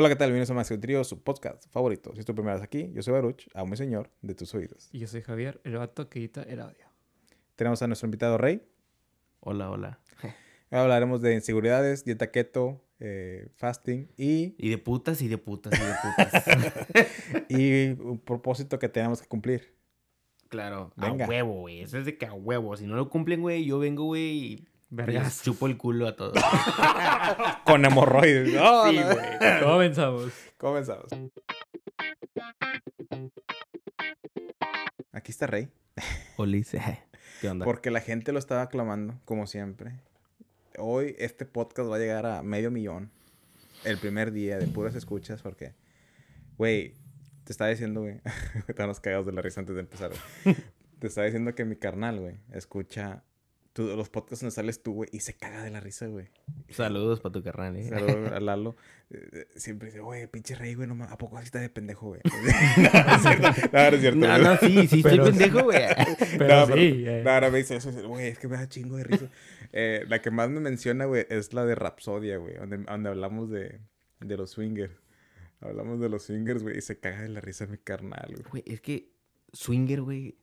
Hola, ¿qué tal? Bienvenidos a Más que un Trío, su podcast favorito. Si es tu primera vez aquí, yo soy Baruch, a un señor de tus oídos. Y yo soy Javier, el vato que edita el audio. Tenemos a nuestro invitado Rey. Hola, hola. Ahora hablaremos de inseguridades, dieta keto, eh, fasting y, Y de putas y de putas y de putas. y un propósito que tenemos que cumplir. claro, Venga. a huevo, güey. Eso es de que a huevo. Si no lo cumplen, güey, yo vengo, güey, y Vergas. chupo el culo a todos. Con hemorroides. No, Sí, no. güey. Comenzamos. Comenzamos. Aquí está Rey. Olice. ¿Qué onda? Porque la gente lo estaba aclamando, como siempre. Hoy este podcast va a llegar a medio millón. El primer día de puras escuchas, porque, güey, te estaba diciendo, güey, estábamos cagados de la risa antes de empezar, güey. Te estaba diciendo que mi carnal, güey, escucha tú- los podcasts donde sales tú, güey, y se caga de la risa, güey. Saludos para tu carnal, eh. Saludos a Lalo. Eh, eh, Siempre dice, güey, pinche rey, güey, no ma- ¿a poco así está de pendejo, güey? no, no es cierto. No, no es cierto. No, güey. no, sí, sí, estoy Pero- pendejo, güey. Pero No, sí. eh. No, no me dice eso. Güey, es que me da chingo de risa. Eh, la que más me menciona, güey, es la de Rapsodia, güey. Donde, donde hablamos de, de los swingers. Hablamos de los swingers, güey. Y se caga de la risa mi carnal, güey. Güey, es que swinger, güey.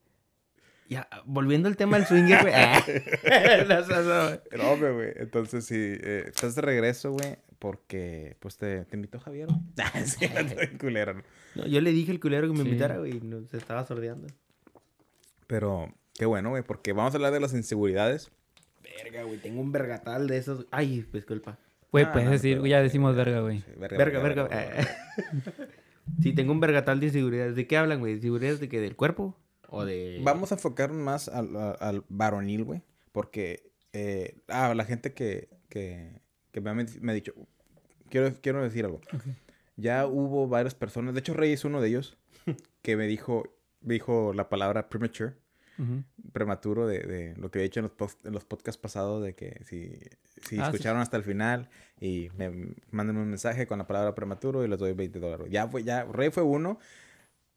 Ya, volviendo al tema del swinger, güey. ah. No, hombre, güey. Entonces, sí, eh, estás de regreso, güey. Porque, pues, te, te invitó Javier, güey. Ah, sí, culero, ¿no? No, yo le dije al culero que me Sí. invitara, güey. No, se estaba sordeando. Pero, qué bueno, güey. Porque vamos a hablar de las inseguridades. Verga, güey. Tengo un vergatal de esos. Ay, disculpa. Güey, Ah, puedes no, decir, pero- ya decimos verga, güey. Sí, Verga, verga. eh. Sí, tengo un vergatal de inseguridades. ¿De qué hablan, güey? ¿Inseguridades de qué? ¿Del cuerpo? ¿O de...? Vamos a enfocarnos más al, al varonil, güey. Porque, eh, ah, la gente que, que, que me, ha, me ha dicho, quiero, quiero decir algo. Ya hubo varias personas, de hecho Rey es uno de ellos, que me dijo, me dijo la palabra premature, Ujú. prematuro de, de lo que he dicho en los, post- en los podcasts pasados, de que si, si Ah, sí. escucharon hasta el final y me manden un mensaje con la palabra prematuro y les doy 20 dólares. Ya fue, ya, Rey fue uno,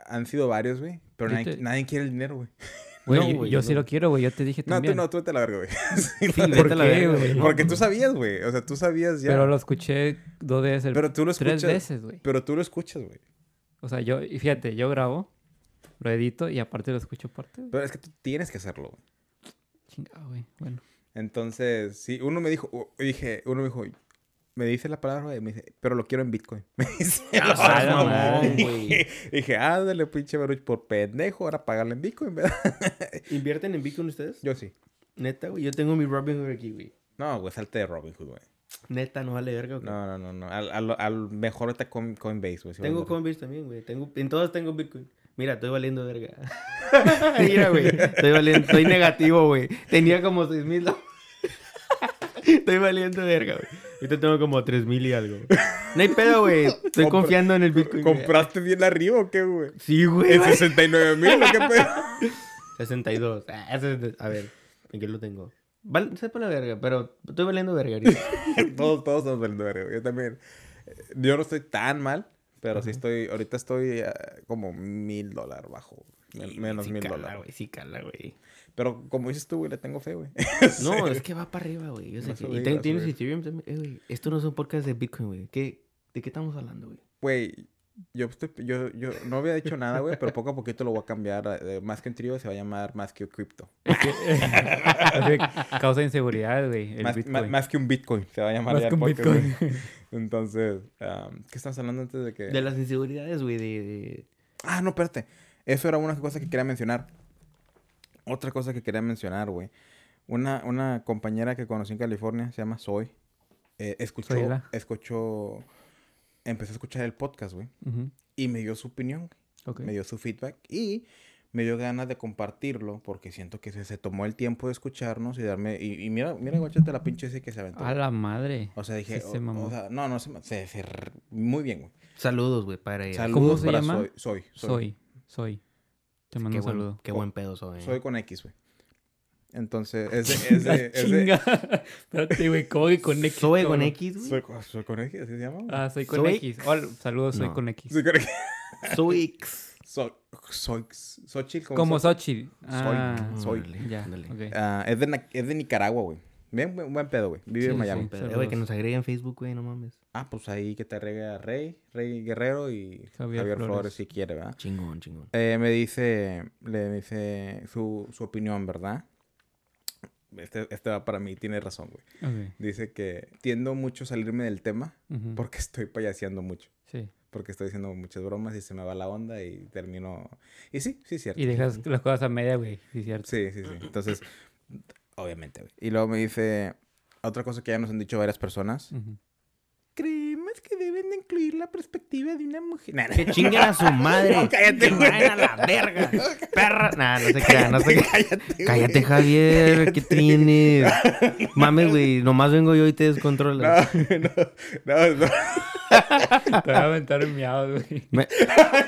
han sido varios, güey, pero nadie, te- nadie quiere el dinero, güey. Güey, No, yo- güey, yo yo sí no. lo quiero, güey. Yo te dije No, también. tú no, tú a la verga, güey. Sí, Sí, no, ¿Por la qué, verga, güey? Porque tú sabías, güey. O sea, tú sabías ya. Pero lo escuché dos veces, Pero tú lo tres escuchas. veces, güey. Pero tú lo escuchas, güey. O sea, yo, y fíjate, yo grabo, lo edito y aparte lo escucho aparte. güey. Pero es que tú tienes que hacerlo, güey. Chingado, güey. Bueno. Entonces, sí, uno me dijo, dije, uno me dijo, me dice la palabra, güey, me dice, pero lo quiero en Bitcoin. Me dice, Ah, "No seas la mamón". madre, güey. Dije, ándale, pinche Baruch, por pendejo, ahora pagarle en Bitcoin, ¿verdad? ¿Invierten en Bitcoin ustedes? Yo sí. Neta, güey. Yo tengo mi Robinhood aquí, güey. No, güey, salte de Robinhood, güey. Neta, no vale verga, güey. No, no, no, no. Al, al, al mejor ahorita Coin- Coinbase, güey. Tengo. Coinbase también, güey. Tengo... En todas tengo Bitcoin. Mira, estoy valiendo verga. Mira, güey. Estoy valiendo... Estoy negativo, güey. Tenía como 6 mil... estoy valiendo verga, güey. Ahorita tengo como 3 mil y algo. No hay pedo, güey. Estoy confiando en el Bitcoin. ¿Compraste bien arriba o qué, güey? Sí, güey. ¿En 69 mil qué pedo? 62. Ah, 60. A ver, ¿en qué lo tengo? Val... Sepa la verga, pero estoy valiendo verga ahorita. todos, todos estamos valiendo verga, güey. Yo también. eh, Yo no estoy tan mal, pero sí estoy. Ahorita estoy eh, como mil dólares bajo. men- Sí, menos sí mil cala, dólares. güey. Sí, cala, güey. Pero como dices tú, güey, le tengo fe, güey. No, es que va para arriba, güey. Yo sé que- subir, Y ten- tienes. Ethereum también. Eh, güey, esto no es un podcast de Bitcoin, güey. ¿Qué... ¿De qué estamos hablando, güey? Güey, yo, estoy, yo, yo no había dicho nada, güey, pero poco a poquito lo voy a cambiar. eh, más que en trío se va a llamar más que cripto. Así, causa inseguridad, güey. Más, Bitcoin. más- más que un Bitcoin se va a llamar Más ya que un podcast, Bitcoin. güey. Entonces, um, ¿qué estamos hablando antes de que...? De las inseguridades, güey, de... de- Ah, no, espérate. Eso era una cosa que quería mencionar. Otra cosa que quería mencionar, güey. Una, una compañera que conocí en California, se llama Soy. eh, escuchó, escuchó, empezó a escuchar el podcast, güey. Y me dio su opinión, güey. ok. me dio su feedback. Y me dio ganas de compartirlo porque siento que se, se tomó el tiempo de escucharnos y darme... Y, y mira, mira, guáchate la pinche ese que se aventó. A la madre. O sea, dije... Sí se o- mamó. o sea, no, no, se, Muy bien, güey. Saludos, güey, para ella. Saludos se para llama? Soy. Soy. Soy. Soy. Soy. Te mando Qué un buen, saludo. qué buen pedo soy. Soy con X, güey. Entonces, es de... Es de, es de- Chinga. Espérate, güey. ¿Cómo que con X? Soy con? X, güey. soy, con- soy con X, ¿así se llama? Ah, soy con Soy- X. Hola, saludos, soy No. con X. Soy con X. Soy X. Soy... Soy... Xochitl, Como soy. Xochitl. Ah, soy. Ya. Ah, es, de, es de Nicaragua, güey. Bien, buen, buen pedo, güey. Vive Sí, en Miami. sí. Eh, güey, que nos agreguen en Facebook, güey, no mames. Ah, pues ahí que te arregle Rey, Rey Guerrero y Javier Javier, Flores. Flores. si quiere, ¿verdad? Chingón, chingón. Eh, me dice, le dice su, su opinión, ¿verdad? Este, este va para mí, tiene razón, güey. Ok. Dice que tiendo mucho a salirme del tema Ujú. porque estoy payaseando mucho. Sí. Porque estoy haciendo muchas bromas y se me va la onda y termino... Y sí, sí, es cierto. Y dejas las cosas a media, güey. Sí, cierto. Sí, sí, sí. Entonces, obviamente, güey. Y luego me dice otra cosa que ya nos han dicho varias personas. Ujú. Creemos que deben de incluir la perspectiva de una mujer. Nah. Que chinguen a su madre. No, cállate, Que güey. vayan a la verga. Perra. Nah, no se crean, no se crean. Cállate, Cállate. Javier. ¿Qué tienes? Mames, güey. Nomás vengo yo y te descontrolas. No, no, no, no. Te voy a aventar en miados, güey. Me-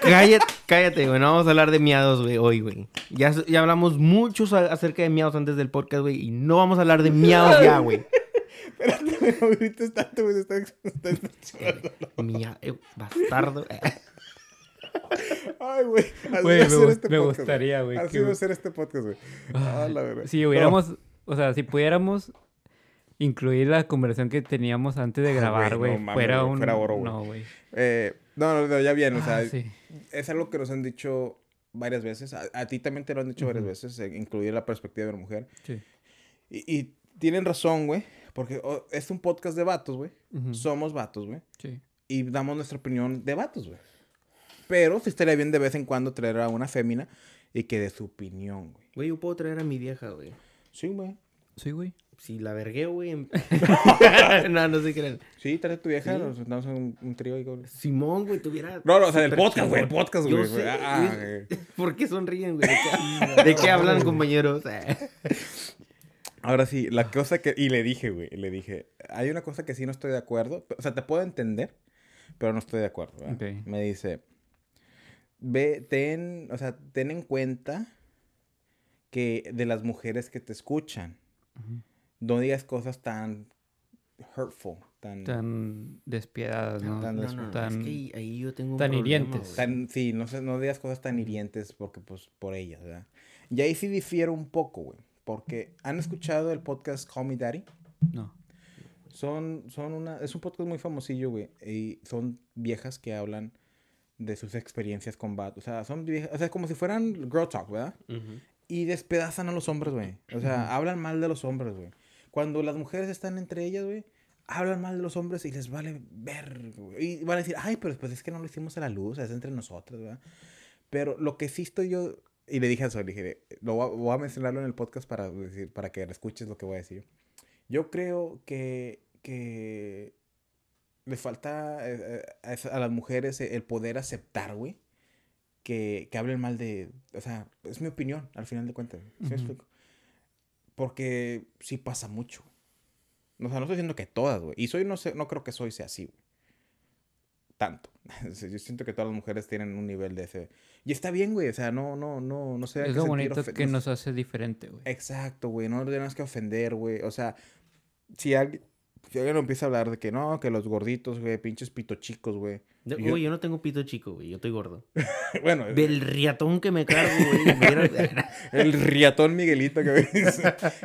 Cállate, cállate, güey. No vamos a hablar de miados, güey, hoy, güey. Ya, ya hablamos mucho acerca de miados antes del podcast, güey. Y no vamos a hablar de miados ya, güey. Espérate, no grites tanto, güey. Está, está, está- Mia- eh, bastardo. Ay, güey. Así Güey, va a me ser este me podcast, gustaría, güey, Así que- va a ser este podcast, güey. Ah, la verdad. Si hubiéramos, o sea, si pudiéramos incluir la conversación que teníamos antes de Ah, grabar, güey, no fuera un... fuera oro, güey. No, güey. Eh, no, no, no, ya bien, o sea, Ah, sí. es algo que nos han dicho varias veces. A, a ti también te lo han dicho varias Ujú. veces, eh, incluir la perspectiva de una mujer. Sí. Y, y tienen razón, güey, porque oh, es un podcast de vatos, güey. Somos vatos, güey. Sí. Y damos nuestra opinión de vatos, güey. Pero sí estaría bien de vez en cuando traer a una fémina y que dé su opinión, güey. Güey, yo puedo traer a mi vieja, güey. Sí, güey. Sí, güey. Si la vergueo, güey. en- no, no se crean. Sí, trae a tu vieja, Sí. nos sentamos en un, un trío y güey. Simón, güey, tuviera. No, no, o sea, del podcast, güey, el podcast, güey. sé, Ah, güey. güey. ¿Por qué sonríen, güey? ¿De qué, de qué hablan, compañeros? Ahora sí, la cosa que... Y le dije, güey, le dije, hay una cosa que sí no estoy de acuerdo. O sea, te puedo entender, pero no estoy de acuerdo. ¿verdad? Ok. Me dice, ve, ten, o sea, ten en cuenta que de las mujeres que te escuchan, no digas cosas tan hurtful, tan... Tan despiadadas, ¿no? Tan No, des- no, no, tan- es que ahí, yo tengo un tan problema, hirientes. tan- sí, no, sé, no digas cosas tan hirientes porque, pues, por ellas, ¿verdad? Y ahí sí difiero un poco, güey. Porque, ¿han escuchado el podcast Call Me Daddy? No. Son, son una, es un podcast muy famosillo, güey. Y son viejas que hablan de sus experiencias con vatos. O sea, son viejas, o sea, como si fueran girl talk, ¿verdad? Ujú. Y despedazan a los hombres, güey. O sea, hablan mal de los hombres, güey. Cuando las mujeres están entre ellas, güey, hablan mal de los hombres y les vale ver, güey. Y van a decir, ay, pero pues es que no lo hicimos a la luz, es entre nosotros, ¿verdad? Pero lo que sí estoy yo, y le dije a eso, le dije, lo voy a, voy a mencionarlo en el podcast para, decir, para que escuches lo que voy a decir. Yo creo que, que le falta eh, eh, a, a las mujeres el poder aceptar, güey, que, que hablen mal de... O sea, es mi opinión, al final de cuentas. ¿sí me Ujú. explico? Porque sí pasa mucho. O sea, no estoy diciendo que todas, güey. Y soy, no sé, no creo que soy sea así, güey. Tanto. Yo siento que todas las mujeres tienen un nivel de ese... Y está bien, güey. O sea, no, no, no, no sé. Es lo bonito que nos hace diferente, güey. Exacto, güey. No tenemos que ofender, güey. O sea, si alguien, si alguien empieza a hablar de que no, que los gorditos, güey, pinches pito chicos, güey. Yo- Güey, yo no tengo pito chico, güey. Yo estoy gordo. bueno, Del riatón que me cargo, güey. mira- el riatón Miguelito que ves.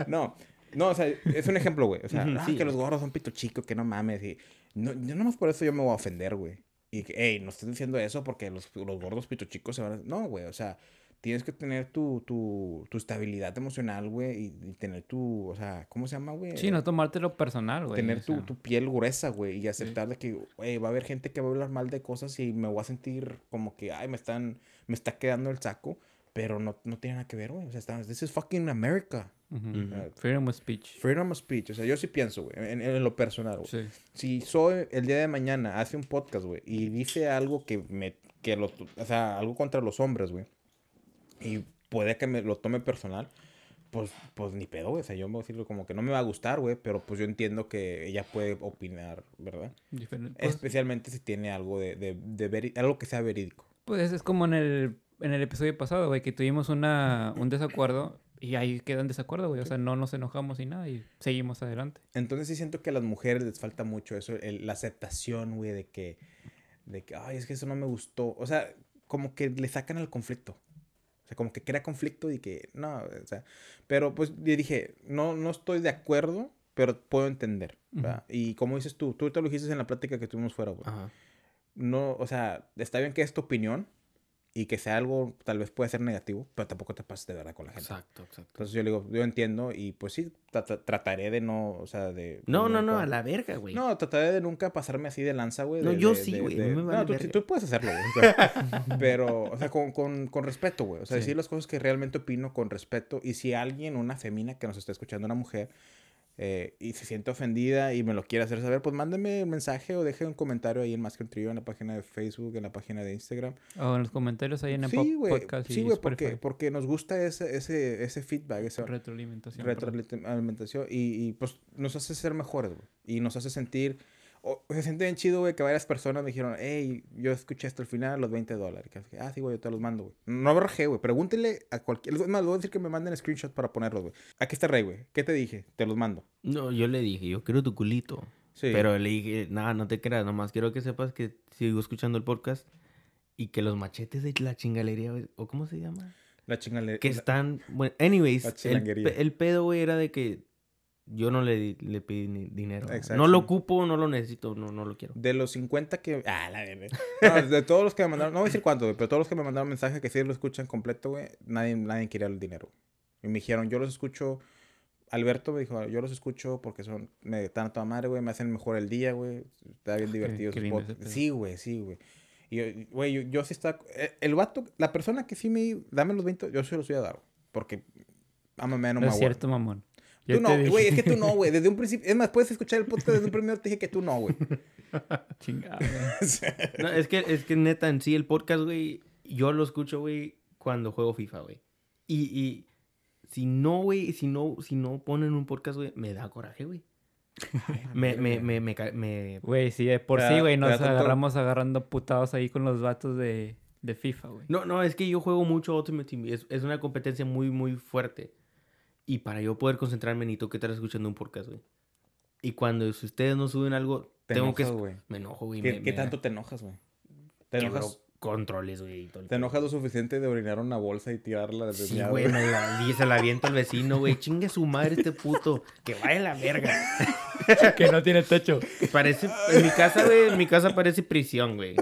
No, no, o sea, es un ejemplo, güey. O sea, ah, sí. que los gordos son pito chicos, que no mames. Y no, yo nomás por eso yo me voy a ofender, güey. Y que, hey, no estoy diciendo eso porque los, los gordos pito chicos se van a... No, güey, o sea, tienes que tener tu, tu, tu estabilidad emocional, güey, y, y tener tu, o sea, ¿cómo se llama, güey? Sí, no tomártelo personal, güey. tener tu, sea. tu piel gruesa, güey, y aceptar de que, güey, va a haber gente que va a hablar mal de cosas y me voy a sentir como que, ay, me están, me está quedando el saco, pero no, no tiene nada que ver, güey. O sea, está, this is fucking America. Eh, Freedom of speech. Freedom of speech. O sea, yo sí pienso, güey, en, en lo personal, güey. Sí. Si soy el día de mañana, hace un podcast, güey, y dice algo que me, que lo, o sea, algo contra los hombres, güey, y puede que me lo tome personal, pues, pues ni pedo, güey. O sea, yo me voy a decirlo como que no me va a gustar, güey, pero pues yo entiendo que ella puede opinar, ¿verdad? Diferente. Pues, Especialmente si tiene algo de, de, de veri- algo que sea verídico. pues es como en el, en el episodio pasado, güey, que tuvimos una, un desacuerdo y ahí queda en desacuerdo, güey. O sea, no nos enojamos y nada y seguimos adelante. Entonces sí siento que a las mujeres les falta mucho eso, el- la aceptación, güey, de que, de que, ay, es que eso no me gustó. O sea, como que le sacan el conflicto. O sea, como que crea conflicto y que, no, o sea, pero pues yo dije, no, no estoy de acuerdo, pero puedo entender. ¿verdad? Y como dices tú, tú te lo dijiste en la plática que tuvimos fuera, güey. Ajá. No, o sea, está bien que es tu opinión y que sea algo, tal vez puede ser negativo, pero tampoco te pases de verdad con la gente. Exacto, exacto. Entonces yo le digo, yo entiendo y pues sí, tra- tra- trataré de no, o sea, de... No, no, no, nunca- a la verga, güey. No, trataré de nunca pasarme así de lanza, güey. No, de- yo de- sí, güey, me vale No, tú, verga. tú puedes hacerlo, güey. o sea, pero, o sea, con, con, con respeto, güey. O sea, Sí. decir las cosas que realmente opino con respeto. Y si alguien, una femina que nos está escuchando, una mujer, eh, y se siente ofendida y me lo quiere hacer saber, pues mándeme un mensaje o deje un comentario ahí en Más que un Trío, en la página de Facebook, en la página de Instagram. O en los comentarios ahí en el Sí, güey. podcast Sí, güey, porque, porque nos gusta ese, ese, ese feedback, ese, Retroalimentación. retroalimentación y, y, pues nos hace ser mejores, güey. Y nos hace sentir, o- se siente bien chido, güey, que varias personas me dijeron, hey, yo escuché hasta el final, los 20 dólares. Ah, sí, güey, yo te los mando, güey. No me rajé, güey. Pregúntele a cualquier... Es más, voy a decir que me manden screenshot para ponerlos, güey. Aquí está Rey, güey. ¿Qué te dije? Te los mando. No, yo le dije, yo quiero tu culito. Sí. Pero le dije, nada, no te creas, nomás quiero que sepas que sigo escuchando el podcast y que los machetes de la chingalería, güey, o cómo se llama, La chingale... que están, bueno, anyways, La el, el pedo, güey, era de que yo no le, le pedí ni dinero. Exacto. No lo ocupo, no lo necesito, no, no lo quiero. De los 50 que... Ah, la verga. No, de todos los que me mandaron... No voy a decir cuántos, güey, pero todos los que me mandaron mensaje que sí lo escuchan completo, güey, nadie, nadie quería el dinero. Y me dijeron, yo los escucho... Alberto me dijo, yo los escucho porque son... Me están a toda madre, güey, me hacen mejor el día, güey. Está bien Qué- divertido. qué ese pedo. Sí, güey, sí, güey. Y, yo- güey, yo, yo sí está... eh, El vato, la persona que sí me... Dame los 20, yo se los voy a dar, güey, Porque... Ámame, no No me es cierto, mamón. Tú no, güey, es que tú no, güey. Desde un principio... Es más, puedes escuchar el podcast desde un primero te dije que tú no, güey. Chingada. No, es que, es que neta, en sí, el podcast, güey, yo lo escucho, güey, cuando juego FIFA, güey. Y, y si no, güey, si no, si no ponen un podcast, güey, me da coraje, güey. Me, me, me, me, me- Güey, sí, de por sí, güey, nos agarramos agarrando putados ahí con los vatos de, de FIFA, güey. No, no, es que yo juego mucho Ultimate Team. Es, es una competencia muy, muy fuerte. Y para yo poder concentrarme, necesito que estar escuchando un podcast, güey. Y cuando si ustedes no suben algo, Te tengo enojas, que... Me enojo, güey. ¿Qué, me- qué me- tanto te enojas, güey? ¿Te enojas, controles, güey. te enojas lo suficiente de orinar una bolsa y tirarla desde Sí, güey, me la, y se la avienta al vecino, güey. Chingue su madre este puto. Que vaya a la verga. que no tiene techo. Parece, en mi casa, güey, en mi casa parece prisión, güey.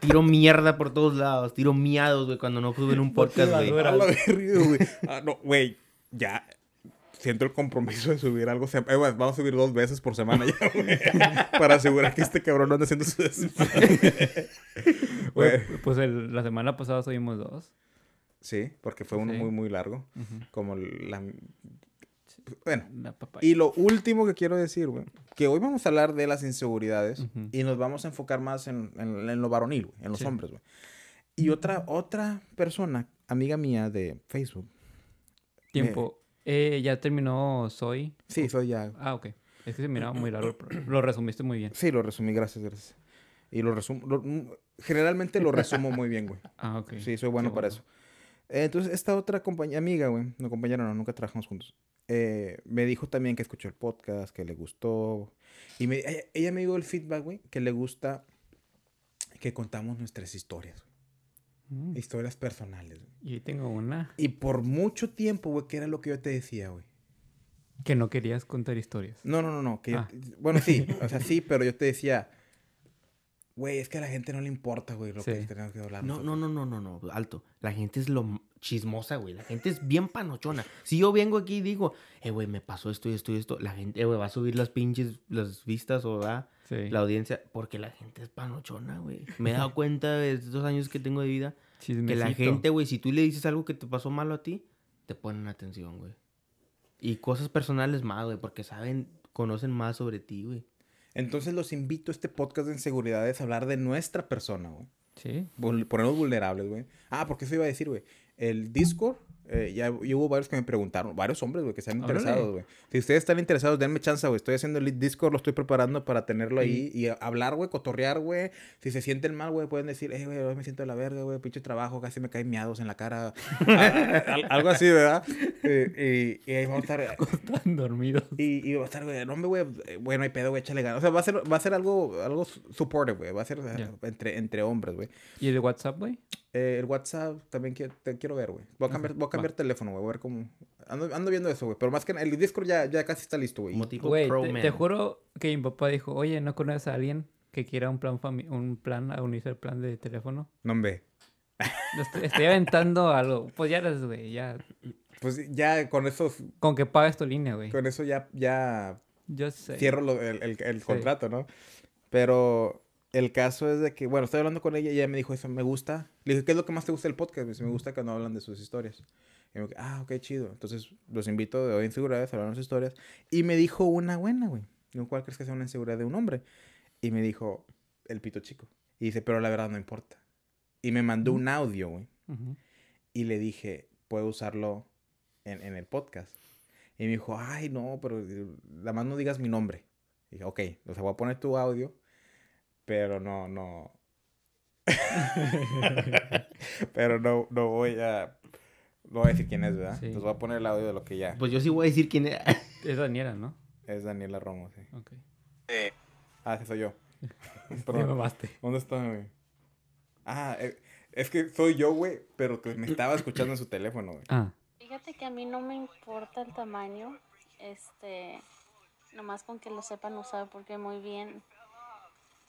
Tiro mierda por todos lados. Tiro miados, güey, cuando no suben un podcast, güey. güey. Ah, no, güey. Ya. Siento el compromiso de subir algo. eh, güey, vamos a subir dos veces por semana ya, güey. Para asegurar que este cabrón no ande haciendo su desmadre. Güey. Pues el- la semana pasada subimos dos. Sí, porque fue uno Sí. muy, muy largo. Como la... Bueno. La. Y lo último que quiero decir, güey, que hoy vamos a hablar de las inseguridades Ujú. y nos vamos a enfocar más en, en- en lo varonil, güey, en los Sí. hombres, güey. Y otra, otra persona, amiga mía de Facebook. Tiempo. Eh, ya terminó Soy. Sí, soy ya. Ah, ok. Es que se miraba muy largo. pero Lo resumiste muy bien. Sí, lo resumí, gracias, gracias. Y lo resumo, lo- mm, generalmente lo resumo muy bien, güey. Ah, ok. Sí, soy bueno Qué para eso. Eh, entonces, esta otra compañía, amiga, güey, no compañera, no, nunca trabajamos juntos. eh, me dijo también que escuchó el podcast, que le gustó. Y me- ella, ella me dio el feedback, güey, que le gusta que contamos nuestras historias, güey, Mm. historias personales, güey. Y ahí tengo una Y por mucho tiempo, güey, que era lo que yo te decía, güey. que no querías contar historias. No, no, no, no. Que yo- Ah. bueno, sí, o sea, sí, pero yo te decía, güey, es que a la gente no le importa, güey, lo Sí. que tenemos que hablar. No, nosotros". no, no, no, no, no, alto. La gente es lo chismosa, güey. La gente es bien panochona. Si yo vengo aquí y digo, eh, güey, me pasó esto y esto y esto, la gente, eh, güey, va a subir las pinches, las vistas o va Sí. la audiencia, porque la gente es panochona, güey. Me he dado cuenta de estos años que tengo de vida que la gente, güey, si tú le dices algo que te pasó malo a ti, te ponen atención, güey. Y cosas personales más, güey, porque saben, conocen más sobre ti, güey. Entonces los invito a este podcast de inseguridades a hablar de nuestra persona, güey. Sí. Ponernos vulnerables, güey. Ah, porque eso iba a decir, güey. El Discord, eh, ya, ya hubo varios que me preguntaron, varios hombres, güey, que están Órale. interesados, güey. Si ustedes están interesados, denme chance, güey. Estoy haciendo el Discord, lo estoy preparando para tenerlo ahí y hablar, güey, cotorrear, güey. Si se sienten mal, güey, pueden decir, eh, güey, hoy me siento de la verga, güey, pinche trabajo, casi me caen miados en la cara. Ah, al- algo así, ¿verdad? Eh, y, y ahí vamos a estar. Están dormidos. Y, y va a estar, güey, no, hombre, güey, eh, güey, no hay pedo, güey, échale ganas. O sea, va a ser, va a ser algo, algo su- supportive, güey. Va a ser entre, entre hombres, güey. ¿Y el de WhatsApp, güey? Eh, el WhatsApp también quiero, te quiero ver, güey. Voy a cambiar, voy a cambiar teléfono, güey. Voy a ver cómo. Ando, ando viendo eso, güey. Pero más que nada, el Discord ya, ya casi está listo, güey. Güey, pro te, man. te juro que mi papá dijo, oye, ¿no conoces a alguien que quiera un plan fami- un plan a unirse al plan de teléfono? No, hombre. Estoy, estoy aventando algo. Pues ya eres, güey, ya. Pues ya con eso, Con que pagues tu línea, güey. con eso ya, ya Yo sé. cierro lo- el, el- el contrato, ¿no? Pero el caso es de que, bueno, estoy hablando con ella y ella me dijo eso, me gusta. Le dije, ¿qué es lo que más te gusta del podcast? Me dice, me gusta cuando hablan de sus historias. Y me dijo, ah, ok, chido. Entonces los invito de hoy inseguridades a hablar de sus historias. Y me dijo una buena, güey. Digo, ¿cuál crees que sea una inseguridad de un hombre? Y me dijo, el pito chico. Y dice, pero la verdad no importa. Y me mandó un audio, güey. Ujú. Y le dije, puedo usarlo en, en el podcast. Y me dijo, ay, no, pero eh, nada más no digas mi nombre. Y dije, ok, o sea, voy a poner tu audio, pero no, no. pero no, no voy a. No voy a decir quién es, ¿verdad? Sí. Entonces voy a poner el audio de lo que ya. Pues yo sí voy a decir quién era. Es Daniela, ¿no? Es Daniela Romo, sí. Ok. Ah, sí, soy yo. Me Perdón. mamaste. ¿Dónde está, güey? Ah, eh, es que soy yo, güey, pero que me estaba escuchando en su teléfono, güey. Ah. Fíjate que a mí no me importa el tamaño, este, nomás con que lo sepan usar, porque muy bien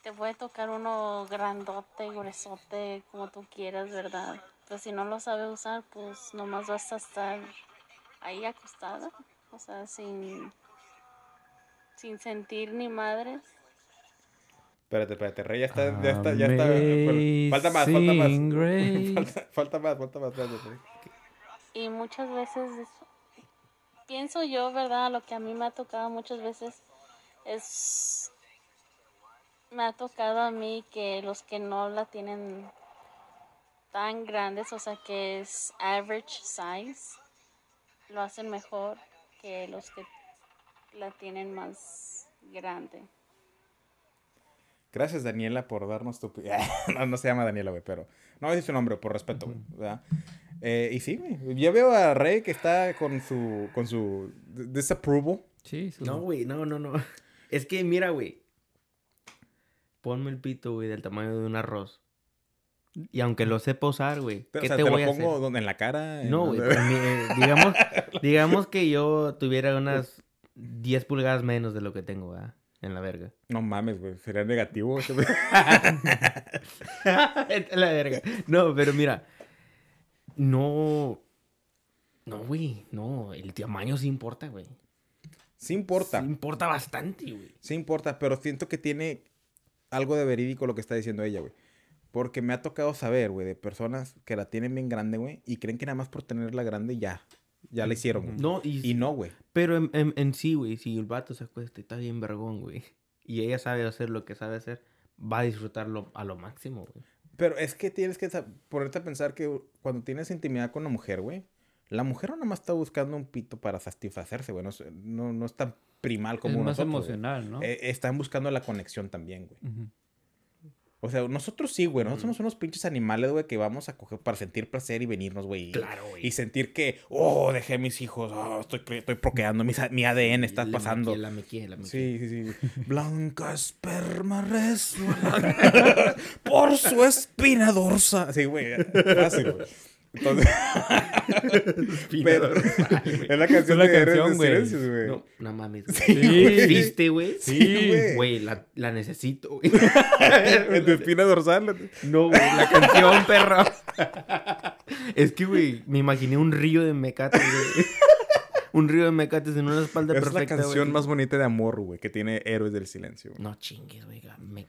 te puede tocar uno grandote, gruesote, como tú quieras, ¿verdad? Pues si no lo sabe usar, pues nomás vas a estar ahí acostada, o sea, sin, sin sentir ni madres. Espérate, espérate, Rey ya está, ya está, ya está. bueno, Falta más, falta más. Falta, falta más, falta más, espérate. Y muchas veces, pienso yo, ¿verdad? Lo que a mí me ha tocado muchas veces es, me ha tocado a mí que los que no la tienen tan grandes, o sea, que es average size, lo hacen mejor que los que la tienen más grande. Gracias, Daniela, por darnos tu... no, no se llama Daniela, güey, pero... No voy a decir su nombre, por respeto, güey. Eh, y sí, güey. Yo veo a Rey que está con su... Con su... Disapproval. Sí, su- No, güey, no, no, no. Es que, mira, güey. Ponme el pito, güey, del tamaño de un arroz. Y aunque lo sepa usar, güey, ¿qué o sea, te, te, voy lo a pongo hacer? en la cara. No, güey, eh, digamos, digamos que yo tuviera unas 10 pulgadas menos de lo que tengo, ¿verdad? En la verga. No mames, güey. Sería negativo. La verga. No, pero mira. No. No, güey. No, el tamaño sí importa, güey. sí importa. Sí importa bastante, güey. Sí importa, pero siento que tiene algo de verídico lo que está diciendo ella, güey. Porque me ha tocado saber, güey, de personas que la tienen bien grande, güey, y creen que nada más por tenerla grande ya, ya la hicieron, güey. No, y, Y no, güey. Pero en, en- en sí, güey, si el vato se acuesta y está bien vergón, güey. Y ella sabe hacer lo que sabe hacer, va a disfrutarlo a lo máximo, güey. Pero es que tienes que ponerte a pensar que cuando tienes intimidad con una mujer, güey, la mujer no nada más está buscando un pito para satisfacerse, güey. No, es- no, no es tan primal como es más nosotros, güey. emocional, ¿no? Eh, están buscando la conexión también, güey. O sea, nosotros sí, güey. Nosotros somos unos pinches animales, güey, que vamos a coger para sentir placer y venirnos, güey. Claro, güey. Y sentir que, oh, dejé mis hijos, oh, estoy, estoy procreando, mi, mi ADN está La pasando. La la. Sí, sí, sí. Blanca esperma resbalando por su espina dorsal. Sí, güey. Fácil, güey. Entonces, pero, es la canción la de canción, güey. No, no mames. Sí, güey. ¿Viste, güey? Sí, güey. Güey, la, la necesito, güey. En tu espina dorsal. No, güey, la canción, perro. es que, güey, me imaginé un río de mecates, güey. un río de mecates en una espalda Es la perfecta, canción güey. más bonita de amor, güey, que tiene Héroes del Silencio. güey. No chingues, güey. Me...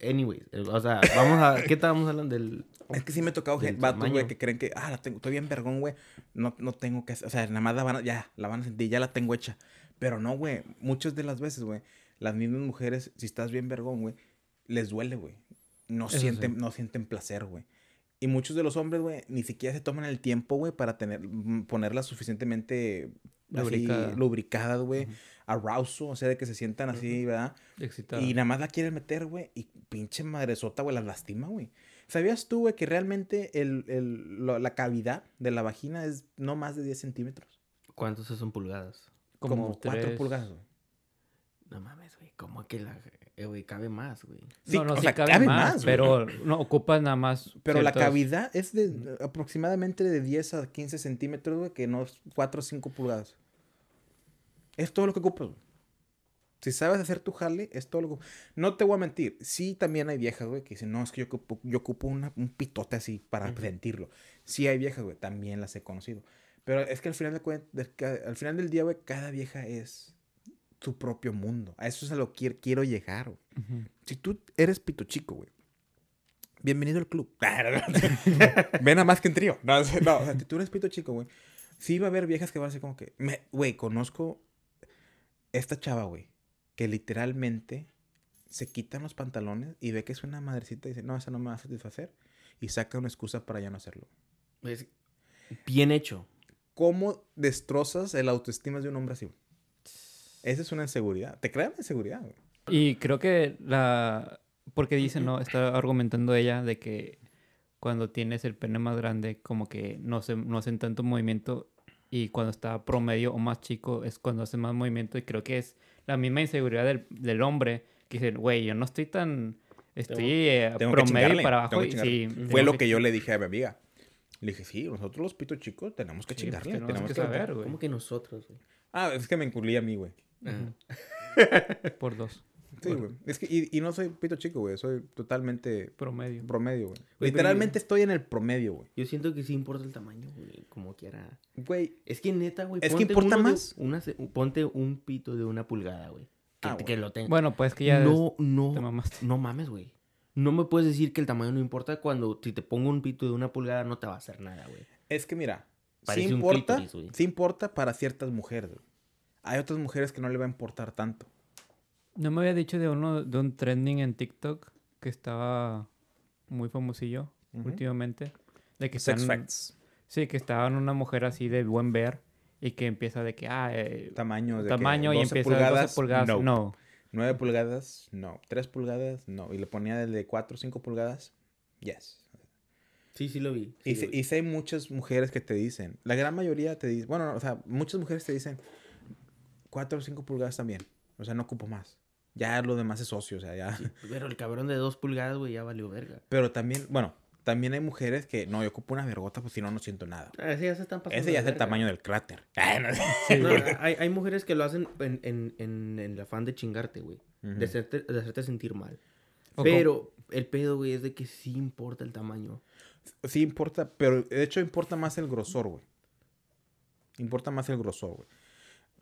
Anyways, eh, o sea, vamos a... ¿Qué estábamos hablando del...? Es que sí me ha tocado vatos, güey, que creen que, ah, la tengo, estoy bien vergón, güey. No, no tengo que hacer, o sea, nada más la van a, ya, la van a sentir, ya la tengo hecha. Pero no, güey, muchas de las veces, güey, las mismas mujeres, si estás bien vergón, güey, les duele, güey. No Eso sienten, sí. no sienten placer, güey. Y muchos de los hombres, güey, ni siquiera se toman el tiempo, güey, para tener, mm, ponerla suficientemente así, Lubricada. lubricadas, güey. Arousal, o sea, de que se sientan así, ¿verdad? Excitada. Y nada más la quieren meter, güey. Y pinche madresota, güey, las lastima, güey. ¿Sabías tú, güey, que realmente el, el- lo- la cavidad de la vagina es no más de 10 centímetros? ¿Cuántos son pulgadas? Como, Como 4 tres- pulgadas, güey. No mames, güey. ¿Cómo que la. Eh, güey, cabe más, güey. Sí, no, no, o sí sea, cabe, cabe más, más, güey. pero no ocupas nada más. Pero la cavidad es de aproximadamente de 10 a 15 centímetros, güey, que no es 4 o 5 pulgadas. Es todo lo que ocupas, güey. Si sabes hacer tu jale, es todo lo que... No te voy a mentir. Sí, también hay viejas, güey, que dicen, no, es que yo ocupo, yo ocupo una- un pitote así para sentirlo. Sí hay viejas, güey, también las he conocido. Pero es que al final, de al final del día, güey, cada vieja es su propio mundo. A eso es a lo que quiero, llegar, güey. Si tú eres pito chico, güey. Bienvenido al club. Ven a más que en trío. No, o sea, no, o sea, si tú eres pito chico, güey. Sí va a haber viejas que van a ser como que... Güey, conozco esta chava, güey. Que literalmente se quitan los pantalones y ve que es una madrecita y dice, no, esa no me va a satisfacer. Y saca una excusa para ya no hacerlo. Es bien hecho. ¿Cómo destrozas el autoestima de un hombre así? Esa es una inseguridad. Te crea una inseguridad, güey. Y creo que la... Porque dice, ¿no? Está argumentando ella de que cuando tienes el pene más grande, como que no, se, no hacen tanto movimiento. Y cuando está promedio o más chico es cuando hace más movimiento. Y creo que es la misma inseguridad del, del hombre. Que dice, güey, yo no estoy tan... Estoy eh, tengo que promedio chingarle, para abajo. que y chingarle. sí, Fue lo que yo le dije a mi amiga. Le dije, sí, nosotros los pitos chicos tenemos que Sí, chingarle. pues, tenemos tenemos que que saber, güey. ¿Cómo que nosotros, güey? Ah, es que me incurrí a mí, güey. Por dos. Sí, güey. Es que, y, y no soy pito chico, güey. Soy totalmente Promedio. promedio, güey. Literalmente estoy en el promedio, güey. Yo siento que sí importa el tamaño, güey. Como quiera. Güey, Es que neta, güey. Es que ponte importa más. una ponte un pito de una pulgada, güey. Que, Ah, que bueno. lo tenga. Bueno, pues que ya no, te no. mamaste. No mames, güey. No me puedes decir que el tamaño no importa cuando si te pongo un pito de una pulgada no te va a hacer nada, güey. es que mira, sí Parece importa, clítoris, güey. sí importa para ciertas mujeres, güey. Hay otras mujeres que no le va a importar tanto. No me había dicho de uno de un trending en TikTok que estaba muy famosillo Ujú. últimamente. De que Sex están, facts. Sí, que estaba una mujer así de buen ver y que empieza de que, ah, eh, Tamaño de tamaño que y 12 empieza pulgadas, 12 pulgadas. no. No. 9 pulgadas, no. 3 pulgadas, no. Y le ponía del de 4 o 5 pulgadas, yes. Sí, sí lo vi. sí Y, lo sé- vi. y sé muchas mujeres que te dicen, la gran mayoría te dicen, bueno, o sea, muchas mujeres te dicen 4 o 5 pulgadas también. O sea, no ocupo más. Ya lo demás es socio, o sea, ya. Sí, pero el cabrón de dos pulgadas, güey, ya valió verga. Pero también, bueno, también hay mujeres que, no, yo ocupo una vergota, pues si no, no siento nada. Ah, Ese ya se están pasando. Ese ya es el tamaño del cráter. Ah, no sé. No, hay, hay mujeres que lo hacen en, en, en, en el afán de chingarte, güey. De, hacerte, de hacerte sentir mal. Pero el pedo, güey, es de que sí importa el tamaño. Sí importa, pero de hecho importa más el grosor, güey. Importa más el grosor, güey.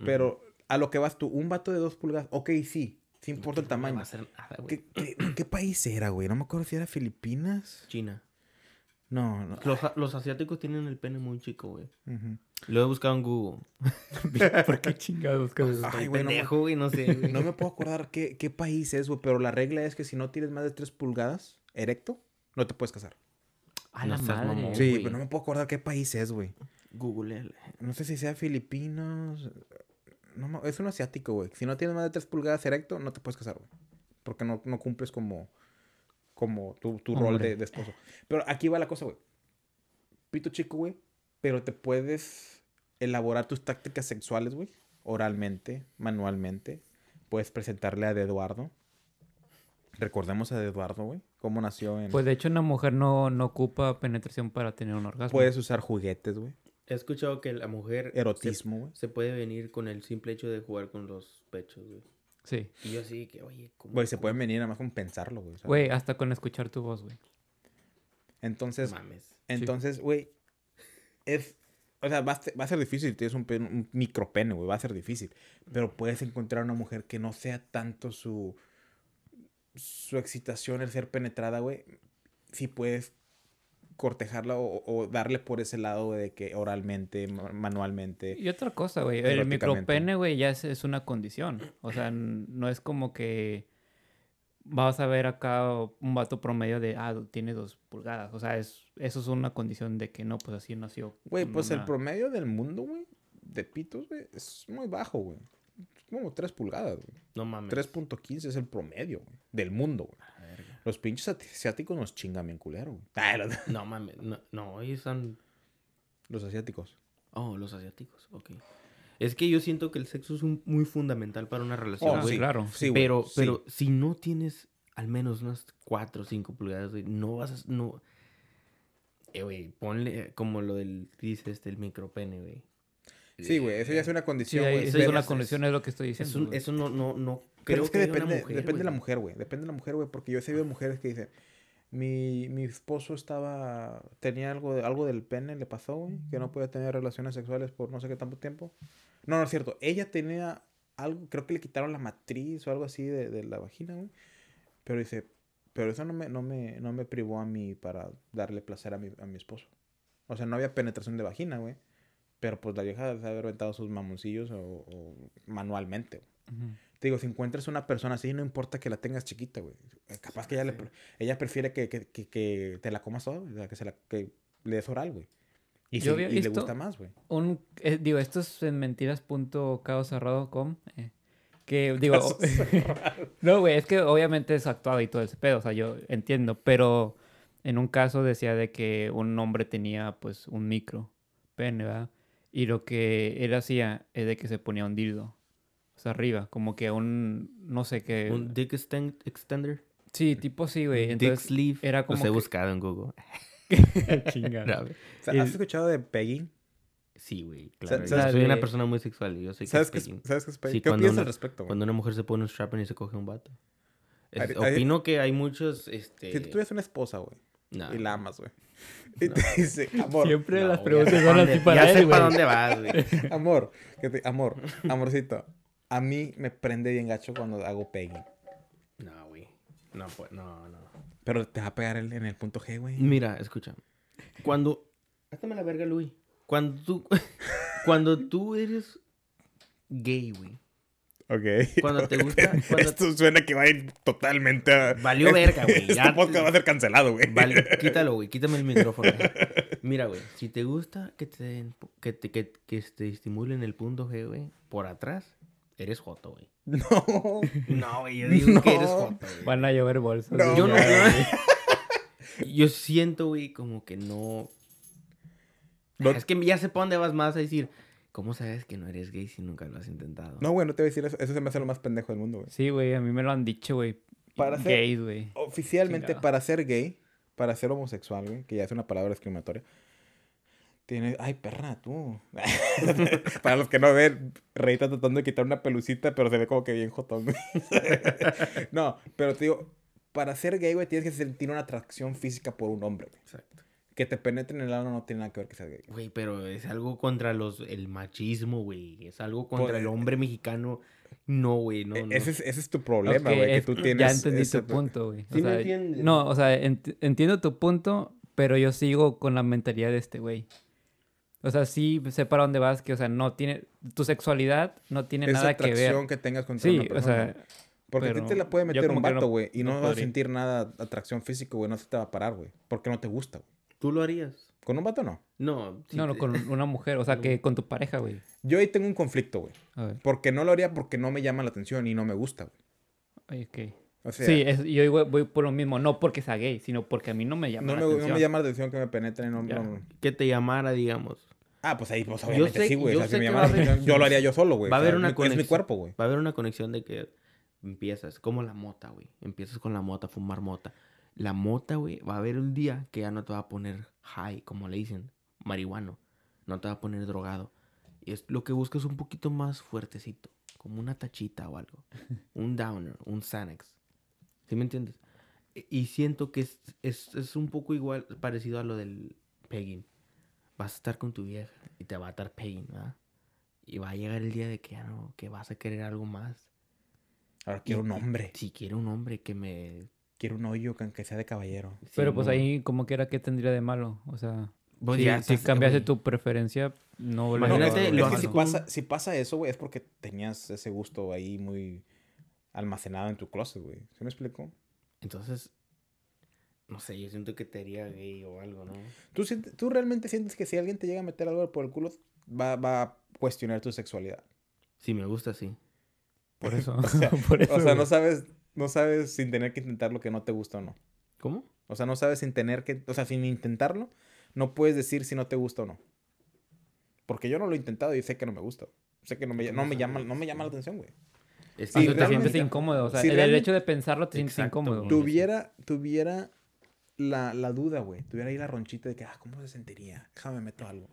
Pero a lo que vas tú, un vato de 2 pulgadas, ok, sí, sí importa el No me va tamaño. a hacer nada, güey. ¿Qué, qué, qué país era, güey? No me acuerdo si era Filipinas. China. No, no. Los, los asiáticos tienen el pene muy chico, güey. Lo he buscado en Google. ¿Por qué chingados? Ay, güey, no pendejo, güey, no sé. güey. No me puedo acordar qué, qué país es, güey, pero la regla es que si no tienes más de 3 pulgadas erecto, no te puedes casar. A No la madre. mamón. Sí, güey. pero no me puedo acordar qué país es, güey. Google. No sé si sea Filipinos. No, es un asiático, güey. Si no tienes más de 3 pulgadas erecto, no te puedes casar, güey. Porque no, no cumples como, como tu, tu rol de, de esposo. Pero aquí va la cosa, güey. Pito chico, güey. Pero te puedes elaborar tus tácticas sexuales, güey. Oralmente, manualmente. Puedes presentarle a Eduardo. Recordemos a Eduardo, güey. Cómo nació en... Pues de hecho una mujer no, no ocupa penetración para tener un orgasmo. Puedes usar juguetes, güey. He escuchado que la mujer se, Erotismo, güey. se puede venir con el simple hecho de jugar con los pechos, güey. Sí. Y yo así que, oye, ¿cómo? Güey, se pueden venir nada más con pensarlo, güey. Güey, hasta con escuchar tu voz, güey. Entonces, Mames. Entonces, güey, es... O sea, va a, ser, va a ser difícil si tienes un, un micropene, güey, va a ser difícil. Pero puedes encontrar una mujer que no sea tanto su... Su excitación el ser penetrada, güey. Si puedes cortejarla o, o darle por ese lado de que oralmente, ma- manualmente. Y otra cosa, güey. El micropene, güey, ya es, es una condición. O sea, no es como que vas a ver acá un vato promedio de, ah, tiene dos pulgadas. O sea, es, eso es una condición de que no, pues así nació. Güey, pues el promedio del mundo, güey, de pitos, güey, es muy bajo, güey. Es como 3 pulgadas, güey. No mames. 3.15 es el promedio, güey, del mundo, güey. Los pinches asiáticos nos chingan bien culero, güey. Ah, los, No mames. No, no, ellos son... los asiáticos. Oh, los asiáticos, ok. Es que yo siento que el sexo es un- muy fundamental para una relación, Oh, güey. sí, claro. Sí, güey, pero, sí. pero si no tienes al menos unas 4 o 5 pulgadas, güey, no vas a... No... Eh, güey, ponle como lo del, dice este, el micropene, güey. Sí, güey, eso ya es una Sí, condición, ahí- güey. esa es una condición, es lo que estoy Es diciendo. un- eso no, no, no Pero creo es que una depende, mujer, depende de la mujer, güey. Depende de la mujer, güey. Porque yo he sabido mujeres que dicen, mi, mi esposo estaba, tenía algo, de- algo del pene, le pasó, güey. Que no podía tener relaciones sexuales por no sé qué tanto tiempo. No, no es cierto. Ella tenía algo, creo que le quitaron la matriz o algo así de, de la vagina, güey. Pero dice, pero eso no me, no me, no me privó a mí para darle placer a mi, a mi esposo. O sea, no había penetración de vagina, güey. Pero pues la vieja debe haber aventado sus mamoncillos o, o manualmente, güey. Ujú. Te digo, si encuentras una persona así, no importa que la tengas chiquita, güey. Eh, Capaz que ella, le, ella prefiere que, que, que, que te la comas toda, güey, o sea, que, se la, que le des oral, güey. Y, Yo le gusta más, güey. Un, eh, digo, esto es en mentiras.caocerrado.com. Eh, que digo, no, güey, es que obviamente es actuado y todo ese pedo, o sea, yo entiendo, pero en un caso decía de que un hombre tenía pues un micro pene, ¿verdad? Y lo que él hacía es de que se ponía un dildo, o sea, arriba, como que un, no sé qué. Un dick extend- extender. Sí, tipo sí, güey. dick Entonces, sleeve. era Los como he que- buscado en Google. chingada. No, O sea, Y- ¿Has escuchado de pegging? Sí, güey, claro. soy una persona muy sexual. y Yo sé que ¿Sabes es qué es, pegging. ¿sabes qué es pegging? Sí, ¿Qué cuando opinas una- al respecto, güey? Cuando una mujer se pone un strap y se coge un vato. Es- Hay- hay- opino que hay muchos, este... Si tú tuvieras una esposa, güey, no. y la amas, güey. Y te dice, amor, Siempre No, las preguntas son así para Ya sé para dónde vas, güey. amor, que te- amor, amorcito. A mí me prende bien gacho cuando hago pegging. No, güey. No, pues, no, no. Pero te va a pegar el- en el punto G, güey. Mira, escucha. Cuando... Házame la verga, Luis. Cuando tú... Cuando tú eres gay, güey. Ok. Cuando te gusta... Cuando... Esto suena que va a ir totalmente a... Valió verga, güey. Este Ya- podcast va a ser cancelado, güey. Vale, quítalo, güey. Quítame el micrófono. Mira, güey. Si te gusta que te, den- que te, que, que te estimulen el punto G, güey, por atrás, eres joto, güey. No. No, güey. Yo digo que eres joto, güey. Van a llover bolsas. No. Yo no... Yo siento, güey, como que no... No- Es que ya sé para dónde vas más a decir... ¿Cómo sabes que no eres gay si nunca lo has intentado? No, güey, no te voy a decir eso. Eso se me hace lo más pendejo del mundo, güey. Sí, güey, a mí me lo han dicho, güey. Para ser- Gays, güey. Oficialmente, Chingado. para ser gay, para ser homosexual, güey, que ya es una palabra discriminatoria, tiene... Ay, perra, tú. para los que no ven, Rey está tratando de quitar una pelucita, pero se ve como que bien jotón, güey. no, pero te digo, para ser gay, güey, tienes que sentir una atracción física por un hombre, güey. Exacto. Que te penetre en el ano no tiene nada que ver que seas gay. Güey, pero es algo contra los el machismo, güey. Es algo contra Pues- el hombre mexicano. No, güey, no, no. Ese, es, ese es tu problema, güey, que tú tienes... Ya entendí ese- tu punto, güey. ¿Sí me entiendes? No, o sea, ent- entiendo tu punto, pero yo sigo con la mentalidad de este güey. O sea, sí sé para dónde vas, que, o sea, no tiene... Tu sexualidad no tiene Esa nada que atracción ver. que tengas contra Sí, una o persona. sea... Porque a ti te la puede meter un vato, no- güey, y no, no vas a sentir nada atracción física, güey, no se te va a parar, güey, porque no te gusta, güey. ¿Tú lo harías? Con un vato no. No. No, no, te- con una mujer, o sea, que con tu pareja, güey. Yo ahí tengo un conflicto, güey. A ver, Porque no lo haría porque no me llama la atención y no me gusta, güey. ay, ok. O sea, sí, es- yo voy, voy por lo mismo, no porque sea gay, sino porque a mí no me llama no, la me, no atención. me llama la atención que me penetren. No, no- Que te llamara, digamos. Ah, pues ahí, pues Yo obviamente sé- sí, güey. O yo sea, si lo haría yo solo, güey. Va a O sea, haber una es mi- Es mi conexión. cuerpo, güey. Va a haber una conexión de que empiezas, como la mota, güey. Empiezas con la mota, fumar mota. La mota, güey, va a haber un día que ya no te va a poner high, como le dicen, marihuano. No te va a poner drogado. Y es lo que buscas un poquito más fuertecito, como una tachita o algo. un downer, un Xanax. ¿Sí me entiendes? Y siento que es, es, es un poco igual, parecido a lo del pegging. Vas a estar con tu vieja y te va a estar pegging, ¿verdad? Y va a llegar el día de que ya no, que vas a querer algo más. Ahora quiero un Y- hombre. Si quiero un hombre que me... Quiero un hoyo que aunque sea de caballero. Pero sí, pues no- ahí como que era que tendría de malo, o sea... Pues si ya si estás- cambiaste güey. tu preferencia, no volvería No, que haces si pasa, si pasa eso, güey, es porque tenías ese gusto ahí muy almacenado en tu closet, güey. ¿Se me explicó? Entonces, no sé, yo siento que te haría gay o algo, ¿no? ¿Tú, sientes- ¿Tú realmente sientes que si alguien te llega a meter algo por el culo, va, va a cuestionar tu sexualidad? Si me gusta, sí. Por eso. O sea, por eso, O sea, no sabes, no sabes sin tener que intentar lo que no te gusta o no. ¿Cómo? O sea, no sabes sin tener que, o sea, sin intentarlo, no puedes decir si no te gusta o no. Porque yo no lo he intentado y sé que no me gusta. Sé que no me, no me, llama, no me llama la atención, güey. Es Sí, Sí, o sea, te sientes incómodo. O sea, si el, realmente- hecho de pensarlo te sientes incómodo. güey. Tuviera, tuviera la, la duda, güey. Tuviera ahí la ronchita de que, ah, ¿cómo se sentiría? Déjame meto algo.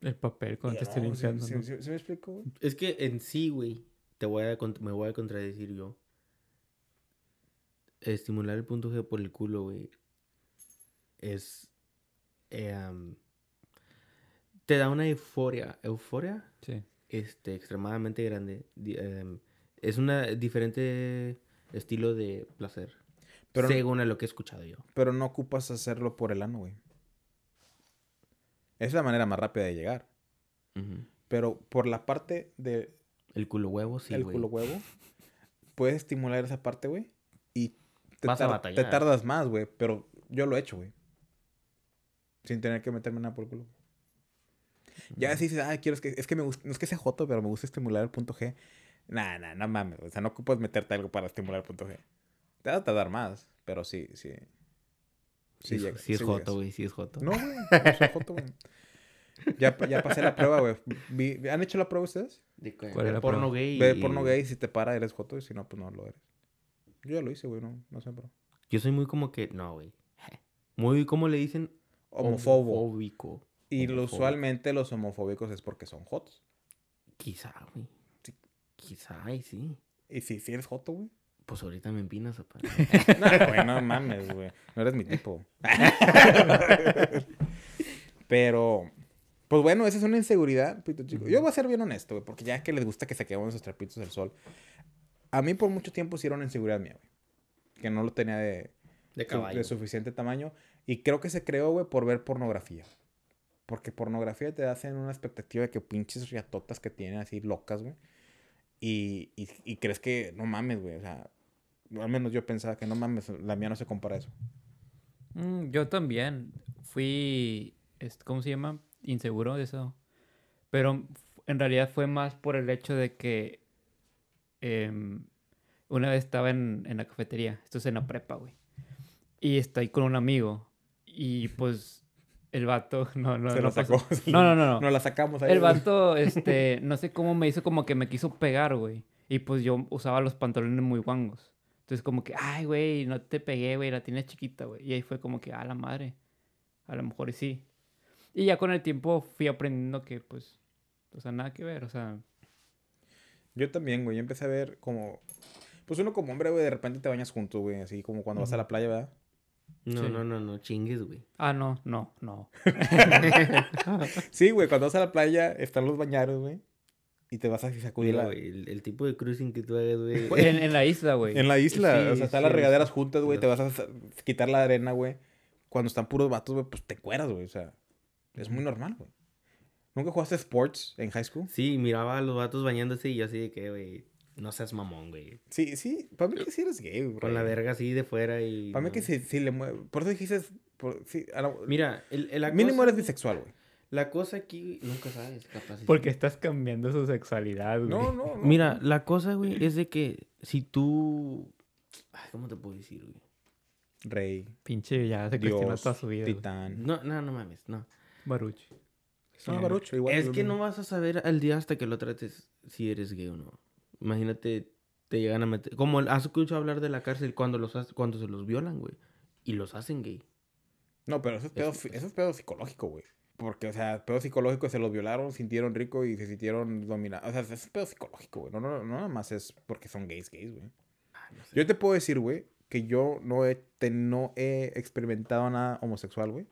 El papel cuando te estoy limpiando. ¿sí- ¿no? sí- sí- sí me explico, güey? Es que en sí, güey, te voy a me voy a contradecir yo. Estimular el punto G por el culo, güey, es... eh, am, te da una euforia, euforia, Sí. este, extremadamente grande. Em, es una diferente estilo de placer, Pero, según a lo que he escuchado yo. pero no ocupas hacerlo por el ano, güey. Es la manera más rápida de llegar. Pero por la parte del El culo huevo, sí, el güey. culo huevo, puedes estimular esa parte, güey. Y te, Vas a tar- batallar. te tardas más, güey. Pero yo lo he hecho, güey. Sin tener que meterme nada por el culo. Ya si dices, ah, quiero, es que, es que me gusta, no es que sea joto, pero me gusta estimular el punto G. Nah, nah, no mames. O sea, no ocupas meterte algo para estimular el punto G. Te va a tardar más, pero sí, sí. Sí, llega- sí es joto, güey, sí es joto. No, güey. No soy joto, güey. Ya, ya pasé la prueba, güey. ¿Han hecho la prueba ustedes? De que- ¿Cuál ver es la porno prueba? gay. Ve y- porno gay, si te para, eres joto, y si no, pues no lo eres. Yo ya lo hice, güey, no, no sé, bro. Yo soy muy como que, no, güey. Muy, ¿cómo le dicen? Homófobo. Homofóbico. Y homofóbico. usualmente los homofóbicos es porque son jotos. Quizá, güey. Sí. Quizá, y sí. Y si, si eres joto, güey. Pues ahorita me empinas, apa. No, güey, no mames, güey. No eres mi tipo. Pero, pues bueno, esa es una inseguridad, pito chico. Yo voy a ser bien honesto, güey, porque ya que les gusta que se quemen esos trapitos del sol. A mí por mucho tiempo sí era una inseguridad mía, güey. Que no lo tenía de, De su- caballo. de suficiente tamaño. Y creo que se creó, güey, por ver pornografía. Porque pornografía te hacen una expectativa de que pinches riatotas que tienen así locas, güey. Y, y, crees que, no mames, güey. O sea, al menos yo pensaba que no mames, la mía no se compara a eso. Mm, yo también fui, ¿cómo se llama? Inseguro de eso. Pero en realidad fue más por el hecho de que em, una vez estaba en, en la cafetería, esto es en la prepa, güey. Y estoy con un amigo. Y pues el vato, no, no, se no pasó. sacó. No, no, no, no. Nos la sacamos ahí. El vato, este, no sé cómo me hizo como que me quiso pegar, güey. Y pues yo usaba los pantalones muy guangos. Entonces como que, ay, güey, no te pegué, güey, la tienes chiquita, güey. Y ahí fue como que, a la madre. A lo mejor sí. Y ya con el tiempo fui aprendiendo que, pues, o sea, nada que ver, o sea, Yo también, güey. Yo empecé a ver como... Pues uno como hombre, güey, de repente te bañas juntos, güey. Así como cuando vas a la playa, ¿verdad? No, Sí. no, no, no, chingues, güey. ah, no, no, no. Sí, güey. Cuando vas a la playa, están los bañaros, güey. Y te vas a sacudir la... güey, el, el tipo de cruising que tú hagas, güey. En, en la isla, güey. En la isla, Sí, o sea, están sí, las regaderas juntas, güey, te vas a quitar la arena, güey. Cuando están puros vatos, güey, pues te cueras, güey, o sea, es muy normal, güey. ¿Nunca jugaste sports en high school? Sí, miraba a los vatos bañándose y yo así de que, güey, no seas mamón, güey. Sí, sí, para mí que sí eres gay, güey. Con la verga así de fuera y... Para mí no. que sí, sí le mueve. Por eso dijiste, por, sí, la- Mira, el, el- mínimo eres bisexual, güey. La cosa aquí, nunca sabes, capaz. Porque estás cambiando su sexualidad, güey. No, no, no. Mira, la cosa, güey, es de que si tú... Ay, ¿Cómo te puedo decir, güey? Rey, Pinche, ya se cuestiona Dios, toda su vida. güey. titán. No, no, no mames, no. Baruch. No, Barucho, igual. es que no vas a saber al día hasta que lo trates si eres gay o no. Imagínate, te llegan a meter... Como has escuchado hablar de la cárcel cuando, los, ha- cuando se los violan, güey. Y los hacen gay. No, pero eso es pedo, Es- fi- eso es pedo psicológico, güey. Porque, o sea, pedo psicológico se los violaron, sintieron rico y se sintieron dominados. O sea, eso es pedo psicológico, güey. No, no, no, nada más es porque son gays, gays, güey. Ay, no sé. Yo te puedo decir, güey, que yo no he, te- no he experimentado nada homosexual, güey.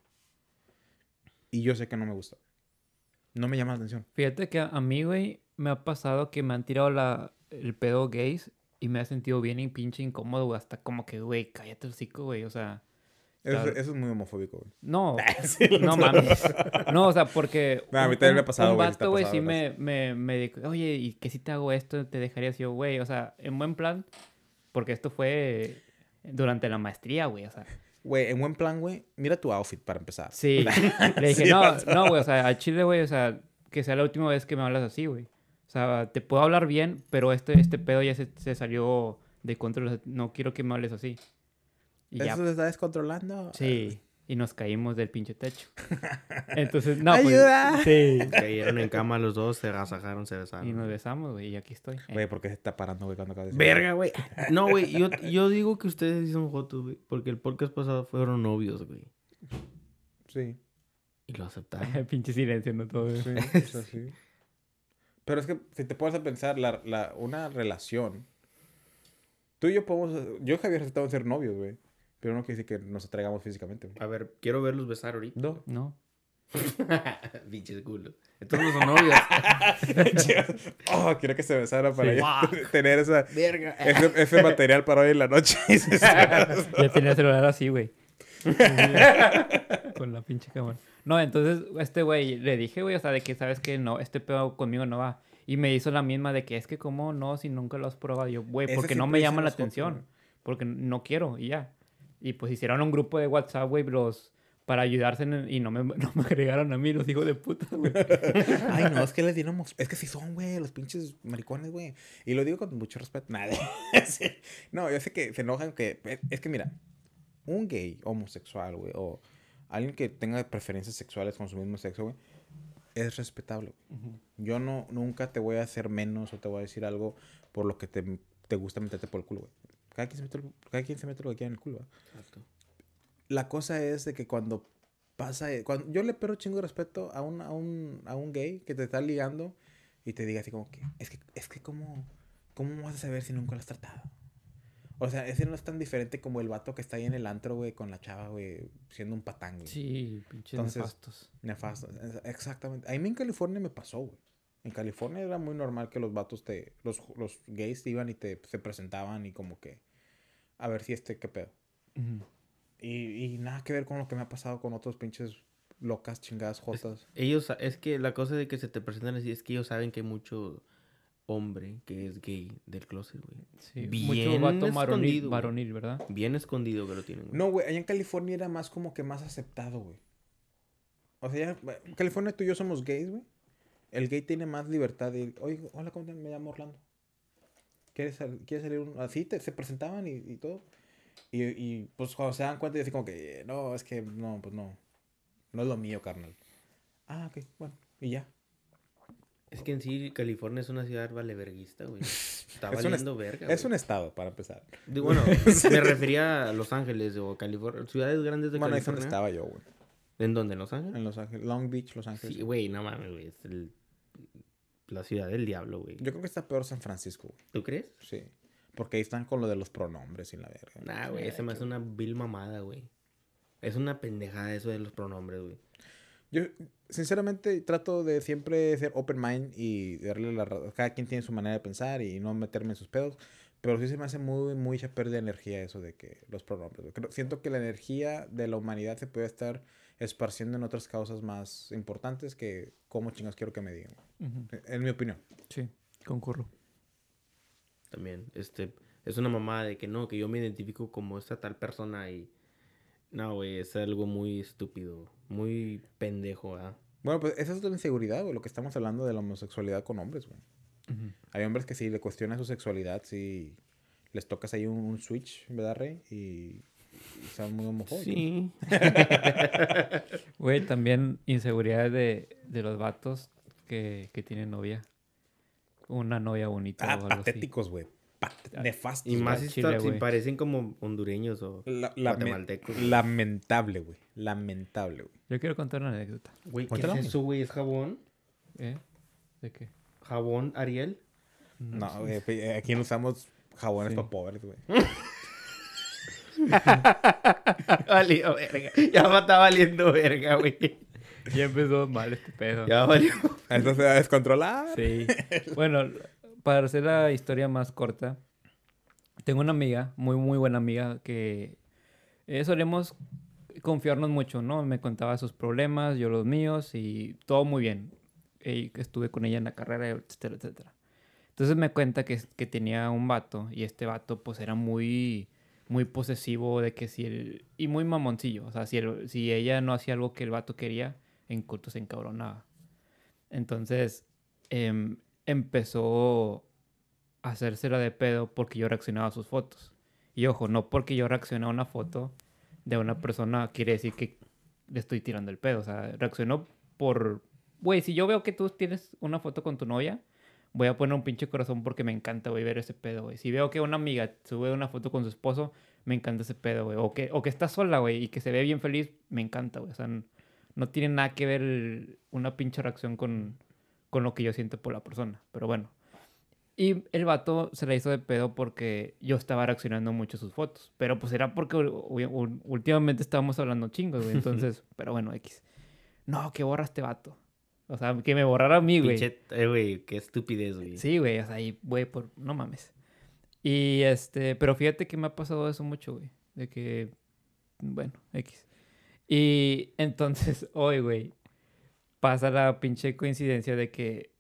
Y yo sé que no me gusta. No me llama la atención. Fíjate que a mí, güey, me ha pasado que me han tirado la, el pedo gays y me ha sentido bien y pinche incómodo, güey. Hasta como que, güey, cállate el hocico, güey. O sea, Eso, eso es muy homofóbico, güey. no, Sí, no mames. No, o sea, porque. No, a mí un- también me ha un- pasado, Un güey, vato, güey, sí me, me, me dijo, oye, ¿y que si te hago esto? ¿Te dejarías yo, güey? O sea, en buen plan, porque esto fue durante la maestría, güey. O sea, Güey, en buen plan, güey, mira tu outfit para empezar. sí. Le dije, Sí, no, no, güey, o sea, a Chile, güey, o sea, que sea la última vez que me hablas así, güey. O sea, te puedo hablar bien, pero este, este pedo ya se, se salió de control. No quiero que me hables así. Y ya, ¿Eso se está descontrolando? sí. y nos caímos del pinche techo. Entonces, no, pues, ¡Ayuda! sí. Cayeron en cama los dos, se agasajaron, se besaron. Y nos besamos, güey, y aquí estoy. Eh, Güey, ¿por qué se está parando, güey, cuando acabas de decir Verga, güey. No, güey, yo, yo digo que ustedes son jotos, güey. Porque el podcast pasado fueron novios, güey. Sí, Y lo aceptaron. pinche silencio, no todo. sí, o sea, sí. Pero es que si te pones a pensar, la, la, una relación. Tú y yo podemos. Yo y Javier aceptamos ser novios, güey. Pero no quiere decir que nos atraigamos físicamente, güey. A ver, quiero verlos besar ahorita. No. No. Biches culo. Entonces no son novios. oh, quiero que se besara para Sí. tener esa, Verga. ese, ese material para hoy en la noche. Ya tenía el celular así, güey. Con la pinche cámara. No, entonces, este güey, le dije, güey, o sea, de que sabes que no, este pedo conmigo no va. Y me hizo la misma de que es que, ¿cómo no? Si nunca lo has probado. Y yo, güey, porque no me llama la atención. Porque no quiero, y ya. Y pues hicieron un grupo de WhatsApp, güey, los. Para ayudarse en el- y no me, no me agregaron a mí, los hijos de puta, güey. Ay, no, es que les dimos. Es que sí son, güey, los pinches maricones, güey. Y lo digo con mucho respeto. Nada. No, yo sé que se enojan que. Es que mira, un gay homosexual, güey, o alguien que tenga preferencias sexuales con su mismo sexo, güey, es respetable. güey. Yo no, nunca te voy a hacer menos o te voy a decir algo por lo que te, te gusta meterte por el culo, güey. Cada quien se mete, el- cada quien se mete lo que quiera en el culo, ¿verdad? Exacto. la cosa es de que cuando pasa, cuando yo le pero chingo de respeto a un, a un, a un gay que te está ligando y te diga así como que, es que, es que cómo, cómo vas a saber si nunca lo has tratado. O sea, ese no es tan diferente como el vato que está ahí en el antro, güey, con la chava, güey, siendo un patán, güey. Sí, pinches Entonces- nefastos. Nefasto. Es- Exactamente. A mí en California me pasó, güey. En California era muy normal que los vatos te, los, los gays te iban y te se presentaban y como que, a ver si este, qué pedo. Y, y nada que ver con lo que me ha pasado con otros pinches locas, chingadas, jotas. Ellos, es que la cosa de que se te presentan así es que ellos saben que hay mucho hombre que es gay del closet, güey. Sí, Bien mucho varonil, ¿verdad? Bien escondido que lo tienen, güey. No, güey, allá en California era más como que más aceptado, güey. O sea, ya, en California tú y yo somos gays, güey. El gay tiene más libertad de, oye, hola, ¿cómo te Me llamo Orlando. ¿Quieres, sal- ¿quieres salir? un-?" Así te, se presentaban y, y todo. Y, y, pues cuando se dan cuenta, y así como que, no, es que no, pues no. No es lo mío, carnal. Ah, ok, bueno, y ya. Es que en sí California es una ciudad valeverguista, güey. Está Es un valiendo verga, Es güey. un estado, para empezar. De- Bueno, me refería a Los Ángeles o California, ciudades grandes de Bueno, ahí es donde California. estaba yo, güey. ¿En dónde? ¿En Los Ángeles? En Los Ángeles, Long Beach, Los Ángeles. Sí, güey, no mames, güey. Es el- la ciudad del diablo, güey. Yo creo que está peor San Francisco, güey. ¿Tú crees? Sí. Porque ahí están con lo de los pronombres y la verga. Nah, güey, ese me hace una vil mamada, güey. Es una pendejada eso de los pronombres, güey. Yo, sinceramente, trato de siempre ser open mind y darle la ra- Cada quien tiene su manera de pensar y no meterme en sus pedos. Pero sí se me hace muy, muy echa pérdida de energía eso de que los pronombres. Creo- siento que la energía de la humanidad se puede estar esparciendo en otras causas más importantes que cómo chingas quiero que me digan. Ujú. En mi opinión. Sí, concurro. También, este, es una mamada de que no, que yo me identifico como esta tal persona y... No, güey, es algo muy estúpido, muy pendejo, ¿ah? Bueno, pues esa es la inseguridad, güey. Lo que estamos hablando de la homosexualidad con hombres, güey. Hay hombres que si le cuestionan su sexualidad, si les tocas ahí un, un switch, ¿verdad, Rey? Y, y son muy homofóbicos. Sí. Güey, también inseguridad de, de los vatos que, que tienen novia. Una novia bonita Ah, o algo patéticos, güey. Nefastos. Y más si, chile, parecen como hondureños o La- guatemaltecos. lamentable, güey. Lamentable, güey. Yo quiero contar una anécdota. Güey, ¿qué es güey. eso, güey? ¿Es jabón? ¿Eh? ¿De qué? ¿Jabón Ariel? No, güey. pe- Aquí no usamos jabones Sí. para pobres, güey. Valió verga. Ya me está valiendo verga, güey. Ya empezó mal este pedo. Ya valió. Esto se va a descontrolar. Sí. Bueno, para hacer la historia más corta, tengo una amiga, muy, muy buena amiga, que eh, solemos confiarnos mucho, ¿no? Me contaba sus problemas, yo los míos, y todo muy bien. Y estuve con ella en la carrera, etcétera, etcétera. Entonces me cuenta que, que tenía un vato, y este vato, pues, era muy muy posesivo de que si él... Y muy mamoncillo. O sea, si, el- si ella no hacía algo que el vato quería, en corto se encabronaba. Entonces, em, empezó a hacérsela de pedo porque yo reaccionaba a sus fotos. Y ojo, no porque yo reaccionaba a una foto de una persona quiere decir que le estoy tirando el pedo. O sea, reaccionó por... Güey, si yo veo que tú tienes una foto con tu novia, voy a poner un pinche corazón porque me encanta, güey, ver ese pedo, güey. Si veo que una amiga sube una foto con su esposo, me encanta ese pedo, güey. O que, o que está sola, güey, y que se ve bien feliz, me encanta, güey. O sea, no tiene nada que ver una pinche reacción con, con lo que yo siento por la persona. Pero bueno. Y el vato se la hizo de pedo porque yo estaba reaccionando mucho a sus fotos. Pero pues era porque últimamente estábamos hablando chingos, güey. Entonces, pero bueno, X. No, que borra este vato. O sea, que me borrara a mí, güey. Eh, güey, qué estupidez, güey. Sí, güey, o sea, y, güey, por... no mames. Y este, pero fíjate que me ha pasado eso mucho, güey. De que, bueno, X. Y entonces, hoy, güey, pasa la pinche coincidencia de que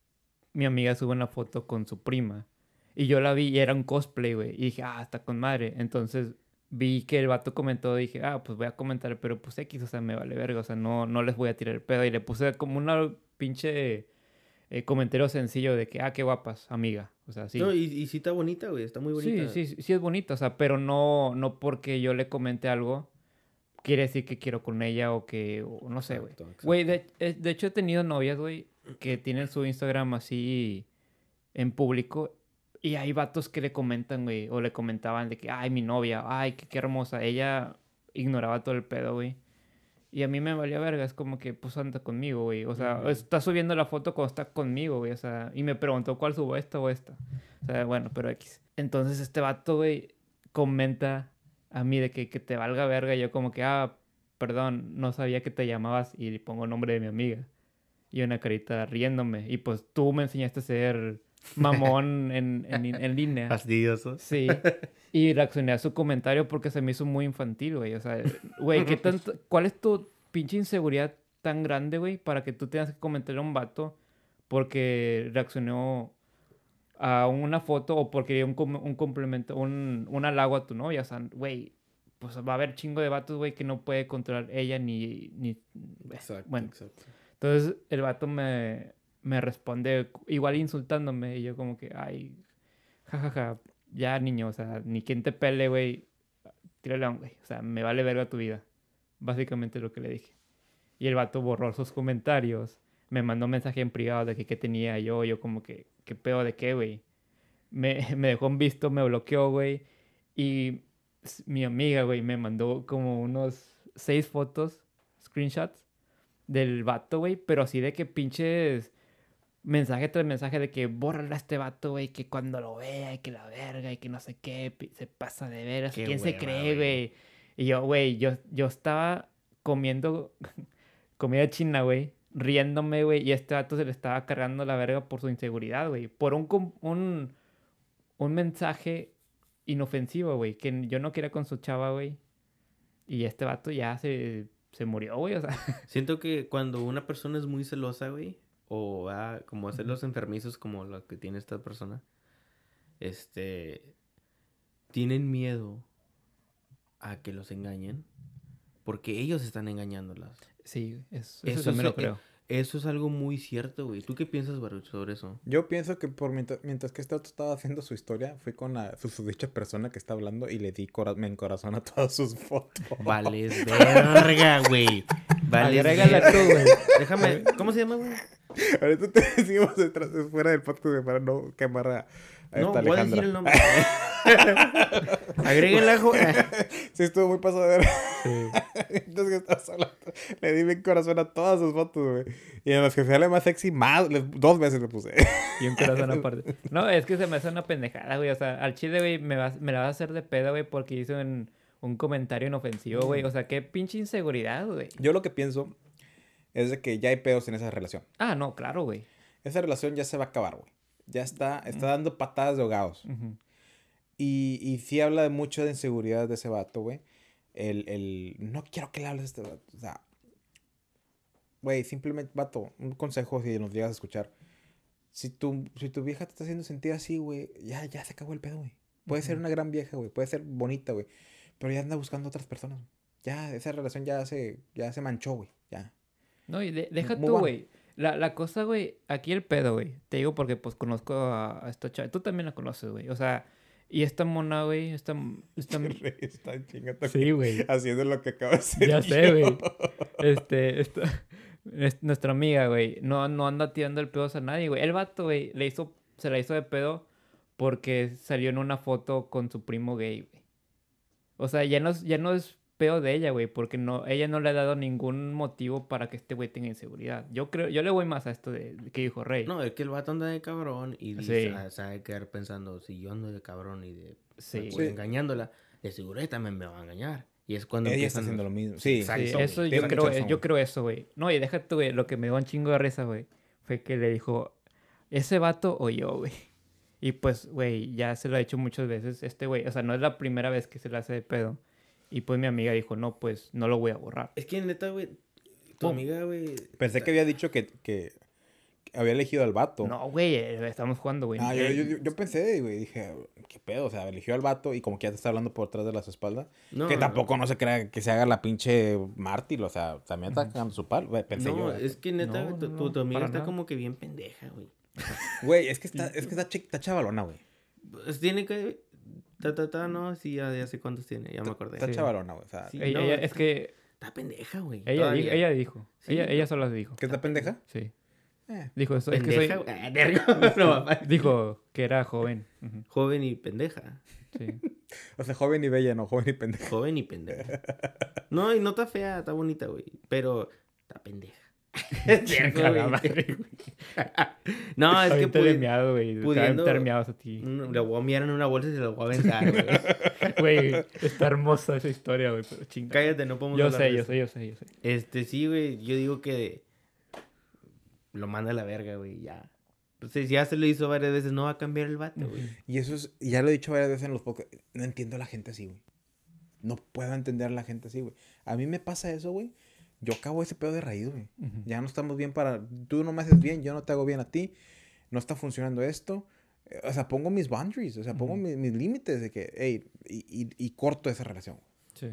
mi amiga sube una foto con su prima. Y yo la vi y era un cosplay, güey. Y dije, ah, está con madre. Entonces vi que el vato comentó, dije, ah, pues voy a comentar, pero pues X, o sea, me vale verga, o sea, no, no les voy a tirar el pedo. Y le puse como una pinche eh, comentario sencillo de que, ah, qué guapas, amiga. O sea, sí. No, y, y sí está bonita, güey. Está muy bonita. Sí, sí, sí es bonita, o sea, pero no, no porque yo le comente algo, quiere decir que quiero con ella o que, o no sé, güey. De, eh, de hecho he tenido novias, güey, que tienen su Instagram así en público y hay vatos que le comentan, güey, o le comentaban de que, ay, mi novia, ay, qué, qué hermosa. Ella ignoraba todo el pedo, güey. Y a mí me valía verga, es como que, pues anda conmigo, güey. O sea, está subiendo la foto cuando está conmigo, güey. O sea, y me preguntó cuál subo, esta o esta. O sea, bueno, pero X. Entonces este vato, güey, comenta a mí de que, que te valga verga. Y yo como que, ah, perdón, no sabía que te llamabas y le pongo el nombre de mi amiga. Y una carita riéndome. Y pues tú me enseñaste a ser mamón en, en, en línea. Fastidioso. Sí. Y reaccioné a su comentario porque se me hizo muy infantil, güey. O sea, güey, ¿qué tanto, ¿cuál es tu pinche inseguridad tan grande, güey, para que tú tengas que comentarle a un vato porque reaccionó a una foto o porque un, un complemento, un, un halago a tu novia? O sea, güey, pues va a haber chingo de vatos, güey, que no puede controlar ella ni... ni Exacto, bueno, exacto. entonces el vato me, me responde igual insultándome y yo como que, ay, jajaja, ya niño, o sea, ni quien te pele, güey, tírale a un güey, o sea, me vale verga tu vida. Básicamente lo que le dije. Y el vato borró sus comentarios, me mandó un mensaje en privado de que qué tenía yo, yo como que, qué pedo de qué, güey. Me, me dejó en visto, me bloqueó, güey. Y mi amiga, güey, me mandó como unos seis fotos, screenshots, del vato, güey, pero así de que pinches mensaje tras mensaje de que bórrala a este vato, güey, que cuando lo vea y que la verga y que no sé qué, se pasa de veras, ¿quién se cree, güey. güey? Y yo, güey, yo, yo estaba comiendo comida china, güey, riéndome, güey, y este vato se le estaba cargando la verga por su inseguridad, güey, por un, un, un mensaje inofensivo, güey, que yo no quería con su chava, güey, y este vato ya se, se murió, güey, o sea. Siento que cuando una persona es muy celosa, güey, o va como a celos enfermizos como lo que tiene esta persona, este, tienen miedo a que los engañen porque ellos están engañándolas. Sí, eso, Eso eso también es- lo creo. Eso es algo muy cierto, güey. ¿Tú qué piensas, Baruch, sobre eso? Yo pienso que por mientras, mientras que este otro estaba haciendo su historia, fui con la susodicha persona que está hablando y le di cora- me encorazón a todas sus fotos. Vales verga, güey. Vales Agrégala tú, güey. Déjame, ¿cómo se llama, güey? Ahorita te decimos detrás, fuera del podcast para no quemar a, No, voy a decir el nombre. Agréguenla, Sí, estuvo muy pasado de ver. Entonces estabas hablando, le di mi corazón a todas sus fotos, güey. Y además que sale más sexy, más, dos veces le puse. Y un corazón aparte. No, es que se me hace una pendejada, güey. O sea, al chile, güey, me, vas- me la vas a hacer de pedo, güey, porque hizo un, un comentario inofensivo, güey. O sea, qué pinche inseguridad, güey. Yo lo que pienso es de que ya hay pedos en esa relación. Ah, no, claro, güey. Esa relación ya se va a acabar, güey. Ya está, está dando patadas de ahogados. Ujú. Y, y sí habla de mucho de inseguridad de ese vato, güey. El, el, no quiero que le hables a este vato. O sea, güey, simplemente, vato, un consejo si nos llegas a escuchar. Si tu, si tu vieja te está haciendo sentir así, güey, ya, ya se acabó el pedo, güey. Puede ser Ujú. una gran vieja, güey. Puede ser bonita, güey. Pero ya anda buscando otras personas. Ya, esa relación ya se, ya se manchó, güey. Ya. No, y de- deja Muy tú, bueno. La, la cosa, güey, aquí el pedo, güey. Te digo porque, pues, conozco a, a esta chava. Tú también la conoces, güey. O sea, Y esta mona, güey, esta... esta... Rey está chingando Sí, güey. haciendo lo que acaba de hacer. Ya sé, yo. güey. Este, esta- es- nuestra amiga, güey, no, no anda tirando el pedo a nadie, güey. El vato, güey, le hizo, se la hizo de pedo porque salió en una foto con su primo gay, güey. O sea, ya no, es- ya no es pedo de ella, güey, porque no, ella no le ha dado ningún motivo para que este güey tenga inseguridad. Yo creo, yo le voy más a esto de, de que dijo Rey. No, es que el vato anda de cabrón y Sí. dice, ah, sabe quedar pensando, si yo ando de cabrón y de Sí. pues, Sí. engañándola, de seguro ella también me va a engañar. Y es cuando Ella está empiezan haciendo los- lo mismo. Sí, Exacto, Sí, eso yo creo, razón, yo creo eso, güey. No, y déjate, güey, lo que me dio un chingo de risa, güey, fue que le dijo, ¿ese vato o yo, güey? Y pues, güey, ya se lo ha hecho muchas veces este güey. O sea, no es la primera vez que se le hace de pedo. Y pues mi amiga dijo, no, pues no lo voy a borrar. Es que neta, güey, tu ¿Cómo? amiga, güey... Pensé que había dicho que, que había elegido al vato. No, güey, eh, estamos jugando, güey. Ah, yo, Eh, yo, yo- yo pensé, güey, dije, ¿qué pedo? O sea, eligió al vato y como que ya te está hablando por detrás de las espaldas. No, que no. tampoco no se crea que se haga la pinche mártir, o sea, también está cagando su palo, güey, pensé No, yo. es que neta, No, güey, tu, no, tu- tu amiga está nada. como que bien pendeja, güey. Güey, es que está, es que está, chi- está chavalona, güey. Pues tiene que... Ta, ta, ta, no, sí, ya, ya sé cuántos tiene, ya me acordé. Está Sí. chavalona, güey. O sea, Sí. ella- no, ella- es que Está pendeja, güey. ella, todavía. di- ella dijo. Sí, ella, ella sola dijo. ¿qué está pendeja? Sí. Eh. Dijo eso. Es que soy-. Ah. No, dijo que era joven. Joven y pendeja. Sí. O sea, joven y bella, no joven y pendeja. Joven y pendeja. No, y no está fea, está bonita, güey. Pero está pendeja. Es cierto, Chingada güey. madre, güey. No, es que miado, güey. pudiendo- a ti. Le voy a mirar en una bolsa y se lo voy a aventar, güey. Güey, está hermosa esa historia, güey, pero chinga. Cállate, no podemos Yo hablar sé, de yo eso. sé, yo sé, yo sé. Este, sí, güey. Yo digo que lo manda a la verga, güey, ya. Entonces, ya se lo hizo varias veces, no va a cambiar el vato, güey. Y eso es, ya lo he dicho varias veces en los podcasts, no entiendo a la gente así, güey. No puedo entender a la gente así, güey. A mí me pasa eso, güey. Yo acabo ese pedo de raíz, güey. Ujú. Ya no estamos bien para... Tú no me haces bien, yo no te hago bien a ti. No está funcionando esto. O sea, pongo mis boundaries, o sea, pongo Ujú. mi- mis límites de que, hey, y, y- y corto esa relación. Sí.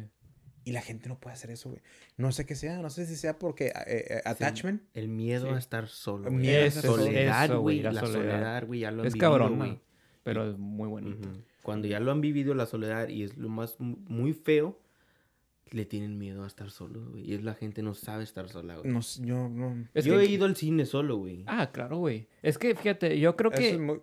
Y la gente no puede hacer eso, güey. No sé qué sea, no sé si sea porque eh, eh, attachment. El miedo Sí. a estar solo. El güey. miedo a La estar solo. soledad, Eso, güey. la La soledad. güey, ya lo han Es vivido, cabrón, güey. Pero es muy bonito. Ujú. Cuando ya lo han vivido la soledad y es lo más mu- muy feo, le tienen miedo a estar solos, güey. Y es la gente no sabe estar sola, güey. No, sé, yo no... Es Yo que- he ido al cine solo, güey. Ah, claro, güey. Es que, fíjate, yo creo Eso que... es muy...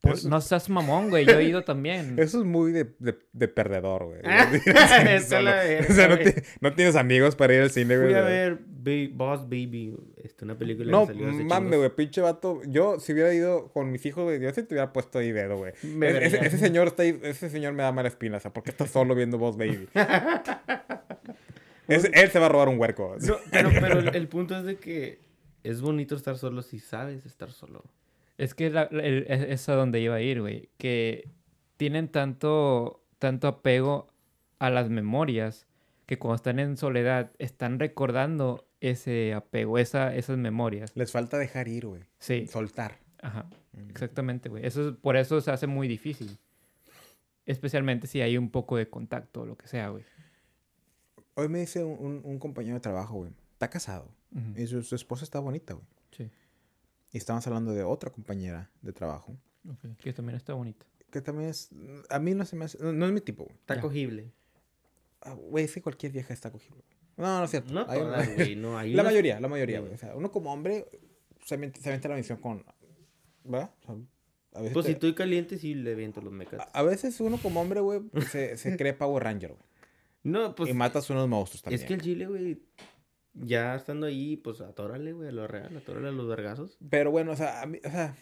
pues, eso- no seas mamón, güey. Yo he ido también. Eso es muy de, de, de perdedor, güey. Esa es Solo. la verga, o sea, no, tienes amigos para ir al cine, güey. Fui a ver Ba- Boss Baby, este, una película No, que salió hace mames, güey, pinche vato. Yo, si hubiera ido con mis hijos, güey, yo sí te hubiera puesto ahí dedo, güey. Es- ese, ese señor está ahí, ese señor me da mala espina, o sea, ¿por qué está solo viendo Boss Baby? Ese- él se va a robar un huerco. No, pero, pero el, el punto es de que es bonito estar solo si sabes estar solo. Es que la- el- es es a donde iba a ir, güey. Que tienen tanto, tanto apego a las memorias que cuando están en soledad están recordando ese apego, esa, esas memorias. Les falta dejar ir, güey. Sí, Soltar. ajá. Exactamente, güey. Eso es- por eso se hace muy difícil. Especialmente si hay un poco de contacto o lo que sea, güey. Hoy me dice un, un- un compañero de trabajo, güey. Está casado. Ujú. Y su, su esposa está bonita, güey. Sí. Y estábamos hablando de otra compañera de trabajo. ok. Que también está bonito. Que también es... A mí no se me hace... No, no es mi tipo, güey. Está Ya. cogible. Ah, Güey, es que cualquier vieja está cogible. No, no es cierto. No Hay- todas, güey. No, hay La unas- mayoría, la mayoría, Sí. güey. O sea, uno como hombre se avienta, se la misión con... ¿Verdad? O sea, a veces, Pues te- si estoy caliente, sí le viento los mecates. a, a veces uno como hombre, güey, se, se cree Power Ranger, güey. No, pues y matas unos monstruos también. es que el chile, güey, ya estando ahí, pues atórale, güey, a lo real, atórale a los vergazos. Pero bueno, o sea, a mí- o sea,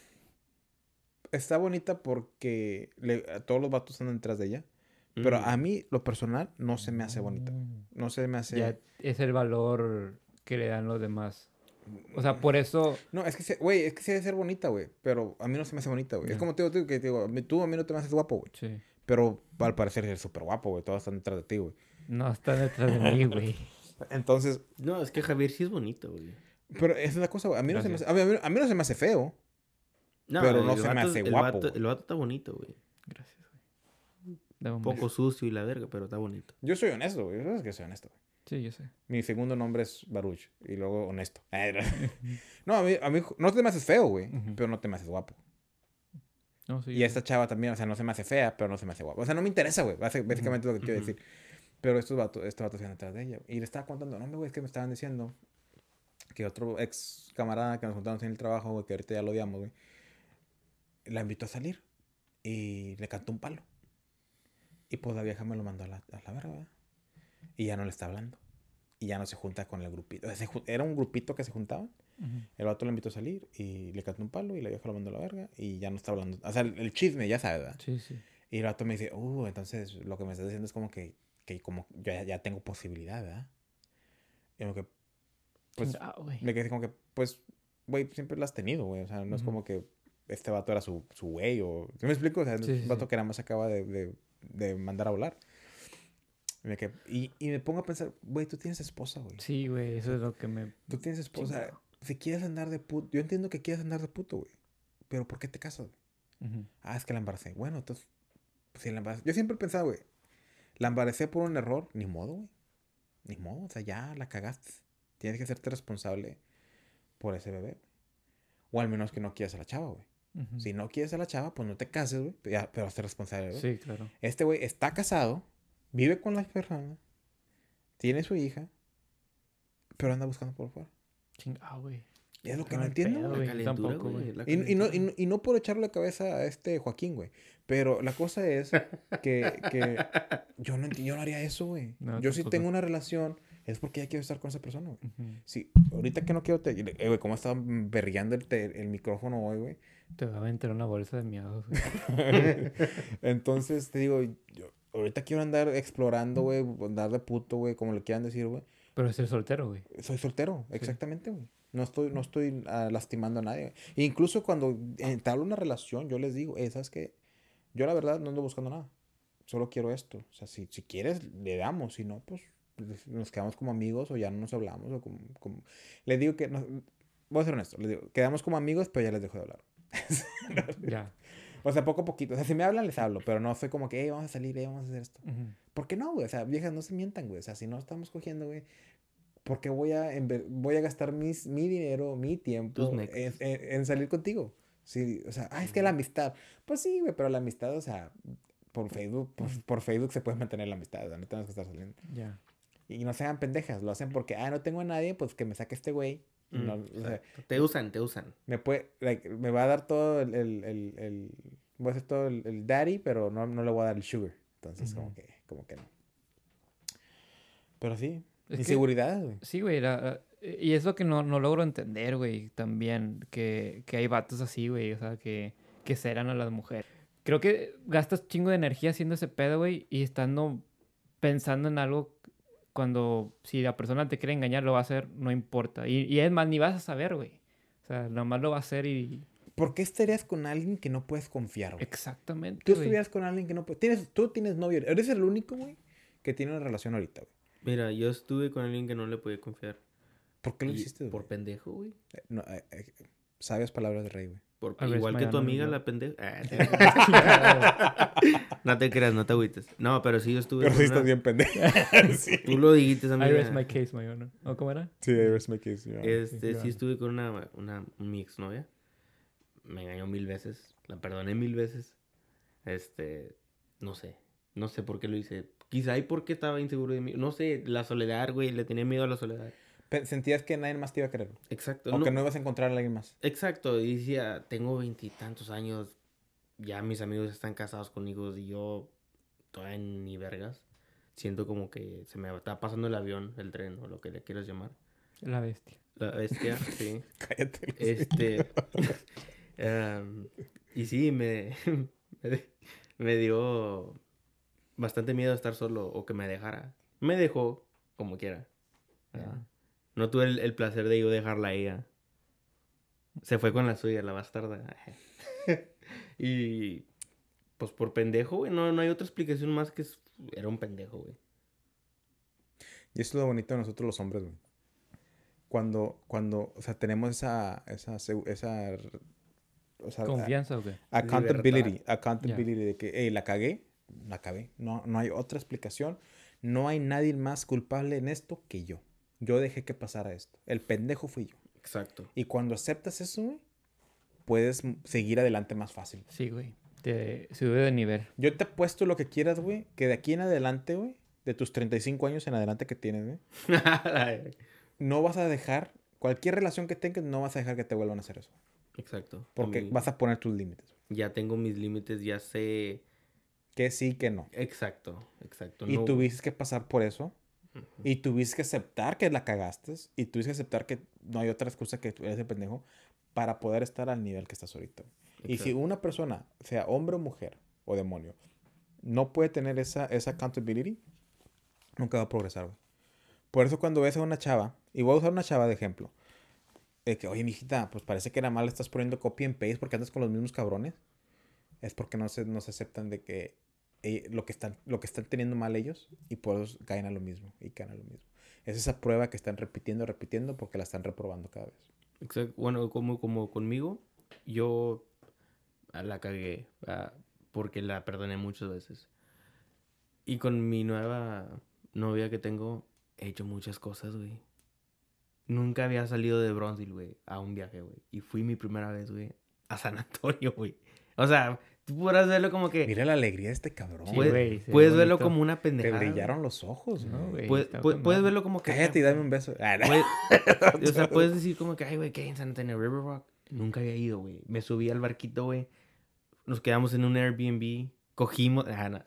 está bonita porque le- todos los vatos andan detrás de ella. Pero Mm. a mí, lo personal, no se me hace bonita. No se me hace... Ya es el valor que le dan los demás. O sea, por eso... No, es que, sí- güey, es que sí debe ser bonita, güey. Pero a mí no se me hace bonita, güey. Es como te digo, tío, que te digo, tú a mí no te me haces guapo, güey. Sí. Pero al parecer eres súper guapo, güey. Todos están detrás de ti, güey. No está detrás de mí, güey. Entonces, No, es que Javier sí es bonito, güey. pero es la cosa, güey. A mí, no se me hace, a, mí, a mí no se me hace feo. Pero no se me hace el guapo, vato- el vato está bonito, güey. Gracias, güey. Un poco sucio y la verga, pero está bonito. Yo soy honesto, güey. Sabes que soy honesto. güey. Sí, yo sé. Mi segundo nombre es Baruch. Y luego honesto. no, a mí, a mí no te me haces feo, güey. Pero no te me haces guapo. No, sí, y güey. esta chava también, o sea, no se me hace fea, pero no se me hace guapa. O sea, no me interesa, güey. Básicamente lo que quiero decir. Pero estos vatos, estos vatos iban atrás de ella. Y le estaba contando, no, güey, es que me estaban diciendo que otro ex camarada que nos juntamos en el trabajo, güey, que ahorita ya lo odiamos, güey, la invitó a salir y le cantó un palo. Y pues la vieja me lo mandó a la, a la verga, ¿verdad? Y ya no le está hablando. Y ya no se junta con el grupito. O sea, era un grupito que se juntaban. Ujú. El vato le invitó a salir y le cantó un palo y la vieja lo mandó a la verga y ya no está hablando. O sea, el, el chisme, ya sabes, ¿verdad? Sí, sí. Y el vato me dice, uh, entonces lo que me estás diciendo es como que, que como yo ya, ya tengo posibilidad, ¿verdad? Y como que, pues, Ah, me quedé como que, pues, güey, siempre lo has tenido, güey. O sea, no es como que este vato era su, su güey o... ¿Sí me explico? O sea, Sí, es un vato sí. que nada más acaba de, de, de mandar a volar. Y me, quedé- y, y me pongo a pensar, güey, tú tienes esposa, güey. Sí, güey, eso es lo que me... Tú tienes esposa. Chingado. Si quieres andar de puto... Yo entiendo que quieres andar de puto, güey. Pero ¿por qué te casas? güey? Ujú. Ah, es que la embaracé. Bueno, entonces, si la. Yo siempre he pensado, güey, la embaracé por un error, ni modo, güey. Ni modo, o sea, ya la cagaste. Tienes que hacerte responsable por ese bebé. O al menos que no quieras a la chava, güey. Si no quieres a la chava, pues no te cases, güey. Pero hazte responsable, güey. Sí, claro. Este güey está casado, vive con la persona, tiene su hija, pero anda buscando por fuera. Chingado, güey. Es lo que No no entiendo, pedo, güey. tampoco, güey. Y, y no, y, y no por echarle la cabeza a este Joaquín, güey. Pero la cosa es que, que yo, no, enti- yo no haría eso, güey. No, yo si tampoco. tengo una relación, es porque ya quiero estar con esa persona, güey. Ujú. Sí, ahorita que no quiero... Te, eh, güey, cómo estaba berreando el, te- el micrófono hoy, güey. Te va a aventar una bolsa de miados, güey. Entonces, te digo, yo ahorita quiero andar explorando, güey. Andar de puto, güey, como le quieran decir, güey. Pero es el soltero, güey. Soy soltero, exactamente, güey. No estoy, no estoy ah, lastimando a nadie. E incluso cuando entablo una relación, yo les digo, eh, ¿sabes qué? Yo la verdad no ando buscando nada. Solo quiero esto. O sea, si, si quieres, le damos. Si no, pues nos quedamos como amigos o ya no nos hablamos. O como, como... Les digo que... Voy a ser honesto. Les digo, quedamos como amigos, pero ya les dejo de hablar. Ya. O sea, poco a poquito. O sea, si me hablan, les hablo. Pero no soy como que, hey, vamos a salir, hey, vamos a hacer esto. Ujú. ¿Por qué no, güey? O sea, viejas, no se mientan, güey. O sea, si no estamos cogiendo, güey, ¿por qué voy a, voy a gastar mis, mi dinero, mi tiempo en, en- en salir contigo? Sí, o sea, ah, es que la amistad. Pues sí, güey, pero la amistad, o sea, por Facebook, por, por Facebook se puede mantener la amistad, o sea, no tenemos que estar saliendo. Ya. Y no se hagan pendejas, lo hacen porque, ah, no tengo a nadie, pues que me saque este güey. Mm, no, o sea, exacto. Te usan, te usan. me puede, like, me va a dar todo el, el, el, el- voy a hacer todo el, el daddy, pero no, no le voy a dar el sugar. Entonces, como que, como que no. Pero sí, Es inseguridad, güey. Sí, güey. la- la- y es lo que no, no logro entender, güey, también. Que, que hay vatos así, güey. O sea, que, que ceran a las mujeres. Creo que gastas chingo de energía haciendo ese pedo, güey. Y estando pensando en algo cuando si la persona te quiere engañar, lo va a hacer, no importa. Y, y es más, ni vas a saber, güey. O sea, nomás lo va a hacer y... ¿Por qué estarías con alguien que no puedes confiar, güey? Exactamente, Tú güey. estuvieras con alguien que no puedes... Tienes, tú tienes novio. Eres el único, güey, que tiene una relación ahorita, güey. Mira, yo estuve con alguien que no le podía confiar. ¿Por qué lo Y- hiciste, güey? Por pendejo, güey. Eh, no, eh, eh, sabias palabras de rey, güey. Por- igual que tu amiga, ¿no? la pendeja. Ah, no te creas, no te agüites. No, pero sí yo estuve Pero sí estás bien pendejo. sí. Tú lo dijiste, I amiga. rest my case, my honor. ¿O cómo era? Sí, I rest my case, yeah. Este, sí, sí estuve con una, una mi exnovia. Me engañó mil veces. La perdoné mil veces. Este, no sé. No sé por qué lo hice. Quizá y porque estaba inseguro de mí. No sé, la soledad, güey. Le tenía miedo a la soledad. Sentías que nadie más te iba a querer. Exacto. O no- que no ibas a encontrar a alguien más. Exacto. Y decía, tengo veintitantos años. Ya mis amigos están casados con hijos y yo todavía ni vergas. Siento como que se me está pasando el avión, el tren o lo que le quieras llamar. La bestia. La bestia, sí. Cállate. Este. em, y sí, me, me, me dio bastante miedo estar solo o que me dejara. Me dejó como quiera. ¿verdad? No tuve el, el placer de yo dejarla a ella. Se fue con la suya, la bastarda. y pues por pendejo, güey. No, no hay otra explicación más que es- era un pendejo, güey. Y eso es lo bonito de nosotros los hombres, güey. Cuando, cuando, o sea, tenemos esa, esa, esa, o sea, ¿Confianza o qué? accountability, accountability de que, hey, la cagué, la cagué. No, no hay otra explicación. No hay nadie más culpable en esto que yo. Yo dejé que pasara esto. El pendejo fui yo. Exacto. Y cuando aceptas eso, güey, puedes seguir adelante más fácil. Sí, güey. Te sube de nivel. Yo te apuesto lo que quieras, güey, que de aquí en adelante, güey, de tus 35 años en adelante que tienes, güey, no vas a dejar, cualquier relación que tengas, no vas a dejar que te vuelvan a hacer eso. Exacto. Porque A mí vas a poner tus límites. Ya tengo mis límites, ya sé... Que sí, que no. Exacto, exacto. Y no- tuviste que pasar por eso. Y tuviste que aceptar que la cagaste. Y tuviste que aceptar que no hay otra excusa que tú eres el pendejo para poder estar al nivel que estás ahorita. Y si una persona, sea hombre o mujer o demonio, no puede tener esa, esa accountability, nunca va a progresar, güey. Por eso cuando ves a una chava, y voy a usar una chava de ejemplo, de que, oye, mijita, pues parece que nada más le estás poniendo copy and paste porque andas con los mismos cabrones, es porque no se, no se aceptan de que eh, lo, que están, lo que están teniendo mal ellos y por eso caen a lo mismo y caen a lo mismo. Es esa prueba que están repitiendo, repitiendo porque la están reprobando cada vez. Exacto. Bueno, como, como conmigo, yo la cagué ah, porque la perdoné muchas veces. Y con mi nueva novia que tengo, he hecho muchas cosas, güey. Nunca había salido de Bronzeville, güey, a un viaje, güey. Y fui mi primera vez, güey, a San Antonio, güey. O sea, tú podrás verlo como que... Mira la alegría de este cabrón. Sí, puedes puedes verlo como una Te pendejada. brillaron los ojos, No, güey. Puedes, puedes- verlo como que... Cállate y dame un beso. Ah, no. Puedes- o sea, puedes decir como que, ay, güey, ¿qué hay en San Antonio River Rock? Nunca había ido, güey. Me subí al barquito, güey. Nos quedamos en un Airbnb. Cogimos... Ah, no.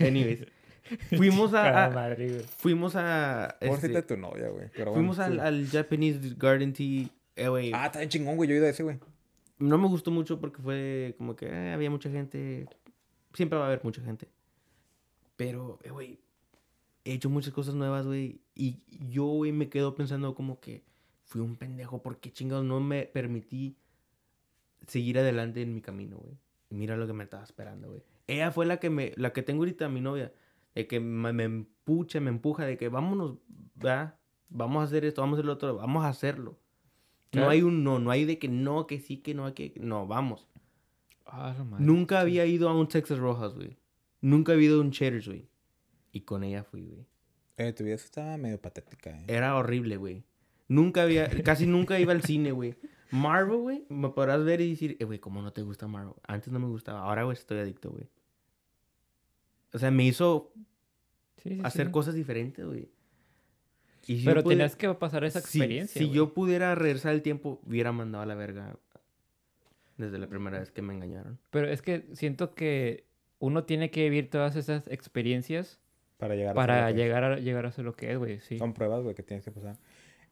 Anyways. Fuimos a... A- madre, güey. fuimos a... Este, tu novia, güey. Bueno, fuimos al, sí. al Japanese Garden Tea. Eh, güey. Ah, está bien chingón, güey. Yo he ido a ese, güey. No me gustó mucho porque fue como que eh, había mucha gente. Siempre va a haber mucha gente. Pero, eh, güey, he hecho muchas cosas nuevas, güey. Y yo, güey, me quedo pensando como que fui un pendejo porque chingados no me permití seguir adelante en mi camino, güey. Mira lo que me estaba esperando, güey. Ella fue la que me, la que tengo ahorita, mi novia, de que me, me me empuja, de que vámonos, ¿verdad? Vamos a hacer esto, vamos a hacer lo otro, vamos a hacerlo. No hay un no, no hay de que no, que sí, que no, que no, vamos. Ah. Nunca había ido a un Texas Rojas, güey. Nunca había ido a un Cheddars, güey. Y con ella fui, güey. Eh, tu vida estaba medio patética, eh. Era horrible, güey. Nunca había, casi nunca iba al cine, güey. Marvel, güey, me podrás ver y decir, eh, güey, ¿cómo no te gusta Marvel? Antes no me gustaba, ahora, güey, estoy adicto, güey. O sea, me hizo Sí, sí, hacer sí. cosas diferentes, güey. Y si Pero pudiera- tenías que pasar esa si- experiencia. Si, güey. yo pudiera regresar el tiempo, hubiera mandado a la verga desde la primera vez que me engañaron. Pero es que siento que uno tiene que vivir todas esas experiencias Para llegar a ser para lo que es. llegar a, llegar a ser lo que es, güey. Sí. Son pruebas, güey, que tienes que pasar.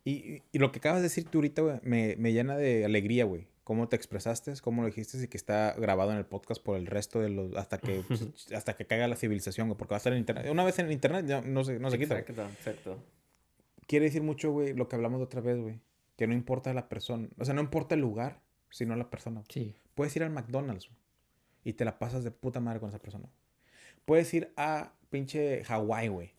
Y, y- lo que acabas de decir tú ahorita, güey, me, me llena de alegría, güey. Cómo te expresaste, cómo lo dijiste y que está grabado en el podcast por el resto de los... Hasta que, hasta que caiga la civilización, güey, porque va a estar en internet. Una vez en internet ya no se, no se quita. Exacto, exacto. Quiere decir mucho, güey, lo que hablamos de otra vez, güey. Que no importa la persona. O sea, no importa el lugar, sino la persona. Sí. Puedes ir al McDonald's y te la pasas de puta madre con esa persona. Puedes ir a pinche Hawái, güey.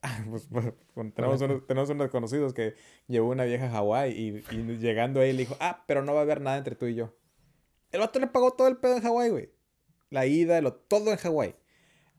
Ah, pues, pues, tenemos, unos, tenemos unos conocidos que llevó una vieja a Hawái y, y llegando ahí le dijo, ah, pero no va a haber nada entre tú y yo. El vato le pagó todo el pedo en Hawái, güey. La ida, lo, todo en Hawái.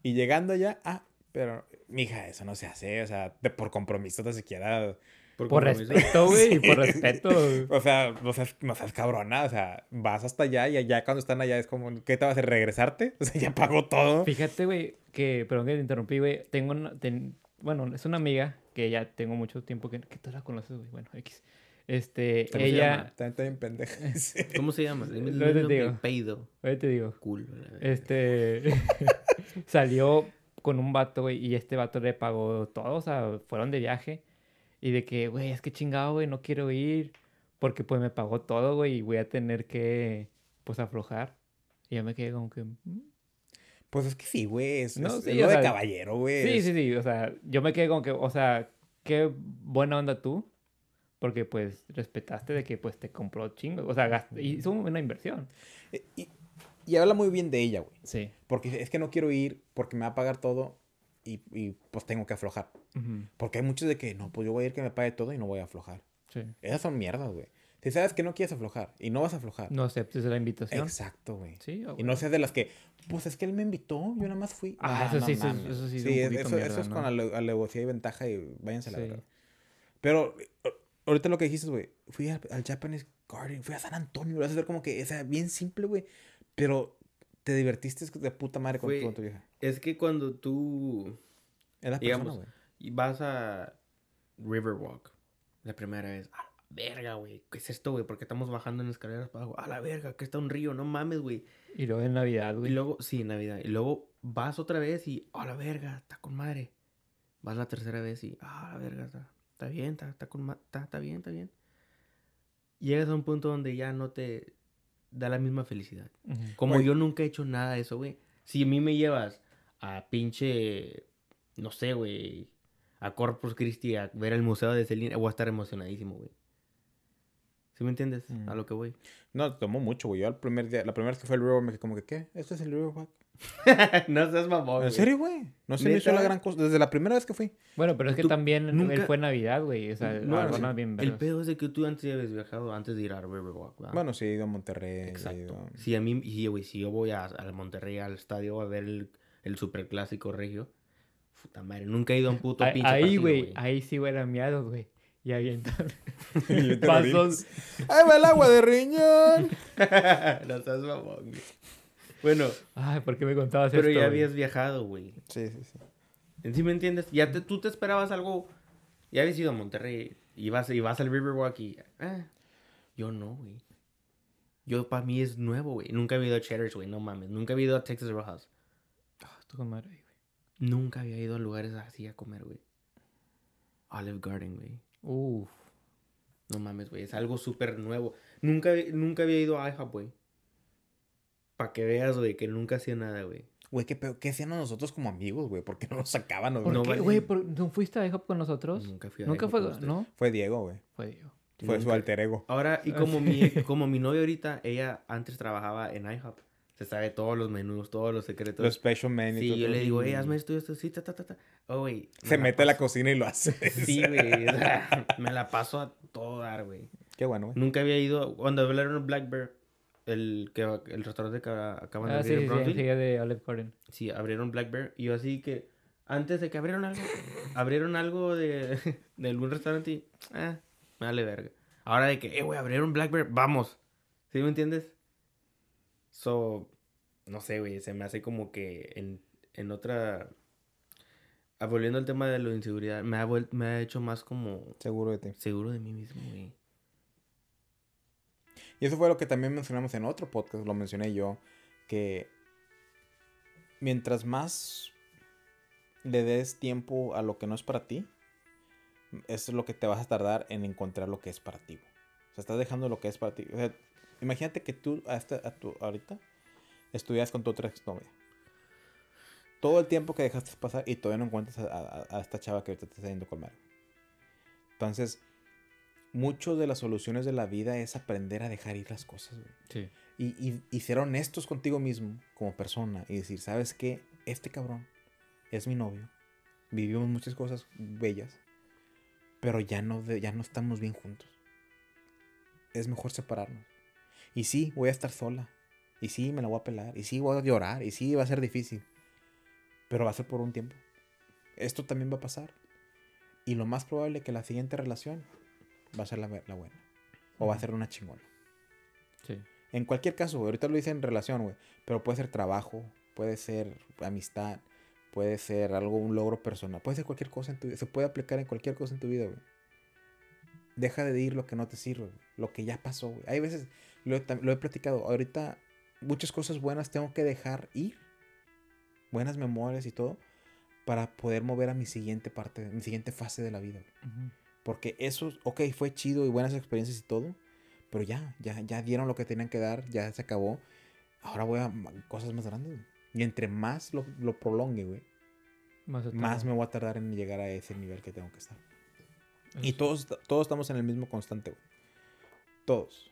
Y llegando allá, ah, pero, mija, eso no se hace, o sea, de, por compromiso ni siquiera... Por compromiso. respeto, güey. Sí. Por respeto. O sea, no seas, no seas cabrona, o sea, vas hasta allá y allá cuando están allá es como, ¿qué te va a hacer? ¿Regresarte? O sea, ya pagó todo. Fíjate, güey, que, perdón que te interrumpí, güey. Tengo una, ten- bueno, es una amiga que ya tengo mucho tiempo que, que tú la conoces, güey. Bueno, X. Este, ¿Cómo se ella, llama? También está bien pendeja. Sí. ¿Cómo se llama? Dime te digo. Peido. te digo, Cool. este, salió con un vato, güey, y este vato le pagó todo, o sea, fueron de viaje. Y de que, güey, es que chingado, güey, no quiero ir. Porque pues me pagó todo, güey, y voy a tener que, pues, aflojar. Y yo me quedé como que... "Mm". Pues es que sí, güey. Es, No, es- sí, es lo de sea, caballero, güey. Sí, sí, sí. O sea, yo me quedé como que, o sea, qué buena onda tú. Porque pues respetaste de que pues te compró chingo. O sea, gast- hizo una inversión. Eh, Y, y habla muy bien de ella, güey. Sí. Porque es que no quiero ir porque me va a pagar todo y, y, pues tengo que aflojar. Porque hay muchos de que, no, pues yo voy a ir que me pague todo y no voy a aflojar. Sí. Esas son mierdas, güey. Si sabes que no quieres aflojar y no vas a aflojar. No aceptes la invitación. Exacto, güey. Sí. ah, Y no seas de las que, pues es que él me invitó, yo nada más fui. Ah, No, eso sí, no eso- mames. eso sí Sí, es- eso, mierda, eso es ¿no? con ale- alevosía y ventaja y váyanse a la Sí. verdad. Pero, o- ahorita lo que dijiste, güey, fui al, al Japanese Garden, fui a San Antonio, lo vas a hacer como que, o sea, bien simple, güey, pero te divertiste de puta madre con, tu vieja. Es que cuando tú Es la digamos, persona, güey. y vas a Riverwalk la primera vez, a la verga, güey, ¿qué es esto, güey? Porque estamos bajando en escaleras para abajo. A la verga, que está un río, no mames, güey. Y luego en Navidad, Y güey. luego, sí, Navidad. Y luego vas otra vez y, a la verga, está con madre. Vas la tercera vez y, ah, la verga, está, está bien, está, está, con ma- está, está bien, está bien. Llegas a un punto donde ya no te da la misma felicidad. Como yo nunca he hecho nada de eso, güey. Si a mí me llevas a pinche, no sé, güey, a Corpus Christi a ver el museo de Celina, voy a estar emocionadísimo, güey. ¿Sí me entiendes? Mm. A lo que voy. No, tomó mucho, güey. Yo el primer día, la primera vez que fue al River, me quedé como que, ¿qué? ¿Esto es el Riverwalk? no seas mamón, ¿En serio, güey? No se me hizo la gran cosa. Desde la primera vez que fui. Bueno, pero es que también él nunca- fue Navidad, güey. O sea, No, sí. más bien El pedo es de que tú antes ya habías viajado antes de ir a Riverwalk, ¿verdad? Bueno, sí, he ido a Monterrey. Exacto. ido- Si a mí, y, güey, si yo voy a, al Monterrey, al estadio, a ver el, el superclásico regio, puta madre, nunca he ido a un puto Ahí- pinche Ahí, güey. Ahí sí huelen miados, güey. Y avientan. Pasos. ¡Ahí va el agua de riñón! no seas mamón, güey. Bueno, Ay, ¿por qué me contabas pero esto? ya güey? habías viajado, güey. Sí, sí, sí. ¿Sí me entiendes? Ya te, tú te esperabas algo. Ya habías ido a Monterrey y vas, y vas al Riverwalk y. ah, yo no, güey. Yo, para mí es nuevo, güey. Nunca había ido a Cheddar's, güey. No mames. Nunca había ido a Texas Roadhouse. Ah, estoy con madre, güey. Nunca había ido a lugares así a comer, güey. Olive Garden, güey. Uf. No mames, güey. Es algo súper nuevo. Nunca, nunca había ido a IHOP, güey. Para que veas, güey, que nunca hacía nada, güey. Güey, ¿qué, pedo- ¿qué hacían nosotros como amigos, güey? ¿Por qué no nos sacaban? ¿Por? No qué, güey? ¿Por- ¿No fuiste a IHOP con nosotros? Nunca fui a Nunca IHOP fue, con. ¿no? Fue Diego, güey. Fue yo. Fue su alter ego. Ahora, y Ah, como sí. mi, como mi novia ahorita, ella antes trabajaba en IHOP. Se sabe todos los menús, todos los secretos. Los special men y sí, yo le digo, hey, hazme esto y esto, sí, ta, ta, ta, ta. Oh, güey. Se me mete a la cocina y lo hace. Sí, güey. o sea, me la paso a todo dar, güey. Qué bueno, güey. Nunca había ido, cuando hablaron Black Bear, el, que, el restaurante que acaban de Ah, abrir sí, en sí, sí, de Olive Garden. Sí, abrieron Black Bear. Y yo así que, antes de que abrieron algo, abrieron algo de, de algún restaurante y, ah, me vale verga. Ahora de que, eh, güey, abrieron Black Bear, vamos. ¿Sí me entiendes? So, no sé, güey, se me hace como que en, en otra... ah, Volviendo al tema de la inseguridad, me ha, me ha hecho más como Seguro de ti. seguro de mí mismo, güey. Y eso fue lo que también mencionamos en otro podcast, lo mencioné yo, que mientras más le des tiempo a lo que no es para ti, es lo que te vas a tardar en encontrar lo que es para ti. O sea, estás dejando lo que es para ti. O sea, imagínate que tú a tu- ahorita estudias con tu otra exnovia. Todo el tiempo que dejaste pasar y todavía no encuentras a, esta chava que ahorita te está yendo con madre. Entonces, mucho de las soluciones de la vida es aprender a dejar ir las cosas, güey. Sí. Y, y- y ser honestos contigo mismo como persona y decir, ¿sabes qué? Este cabrón es mi novio. Vivimos muchas cosas bellas, pero ya no, ya no estamos bien juntos. Es mejor separarnos. Y sí, voy a estar sola. Y sí, me la voy a pelar. Y sí, voy a llorar. Y sí, va a ser difícil. Pero va a ser por un tiempo. Esto también va a pasar. Y lo más probable que la siguiente relación va a ser la, la buena. O va a ser una chingona. Sí. En cualquier caso, güey, ahorita lo hice en relación, güey. Pero puede ser trabajo, puede ser amistad, puede ser algo, un logro personal, puede ser cualquier cosa en tu vida. Se puede aplicar en cualquier cosa en tu vida, güey. Deja de ir lo que no te sirve, güey, lo que ya pasó, güey. Hay veces, lo, lo he platicado, ahorita muchas cosas buenas tengo que dejar ir. Buenas memorias y todo. Para poder mover a mi siguiente parte, mi siguiente fase de la vida, güey. Ujú. Porque eso, ok, fue chido y buenas experiencias y todo. Pero ya, ya, ya dieron lo que tenían que dar, ya se acabó. Ahora voy a cosas más grandes. Y entre más lo, lo prolongue, güey, Más, me voy a tardar en llegar a ese nivel que tengo que estar. Y todos, todos estamos en el mismo constante, güey. Todos.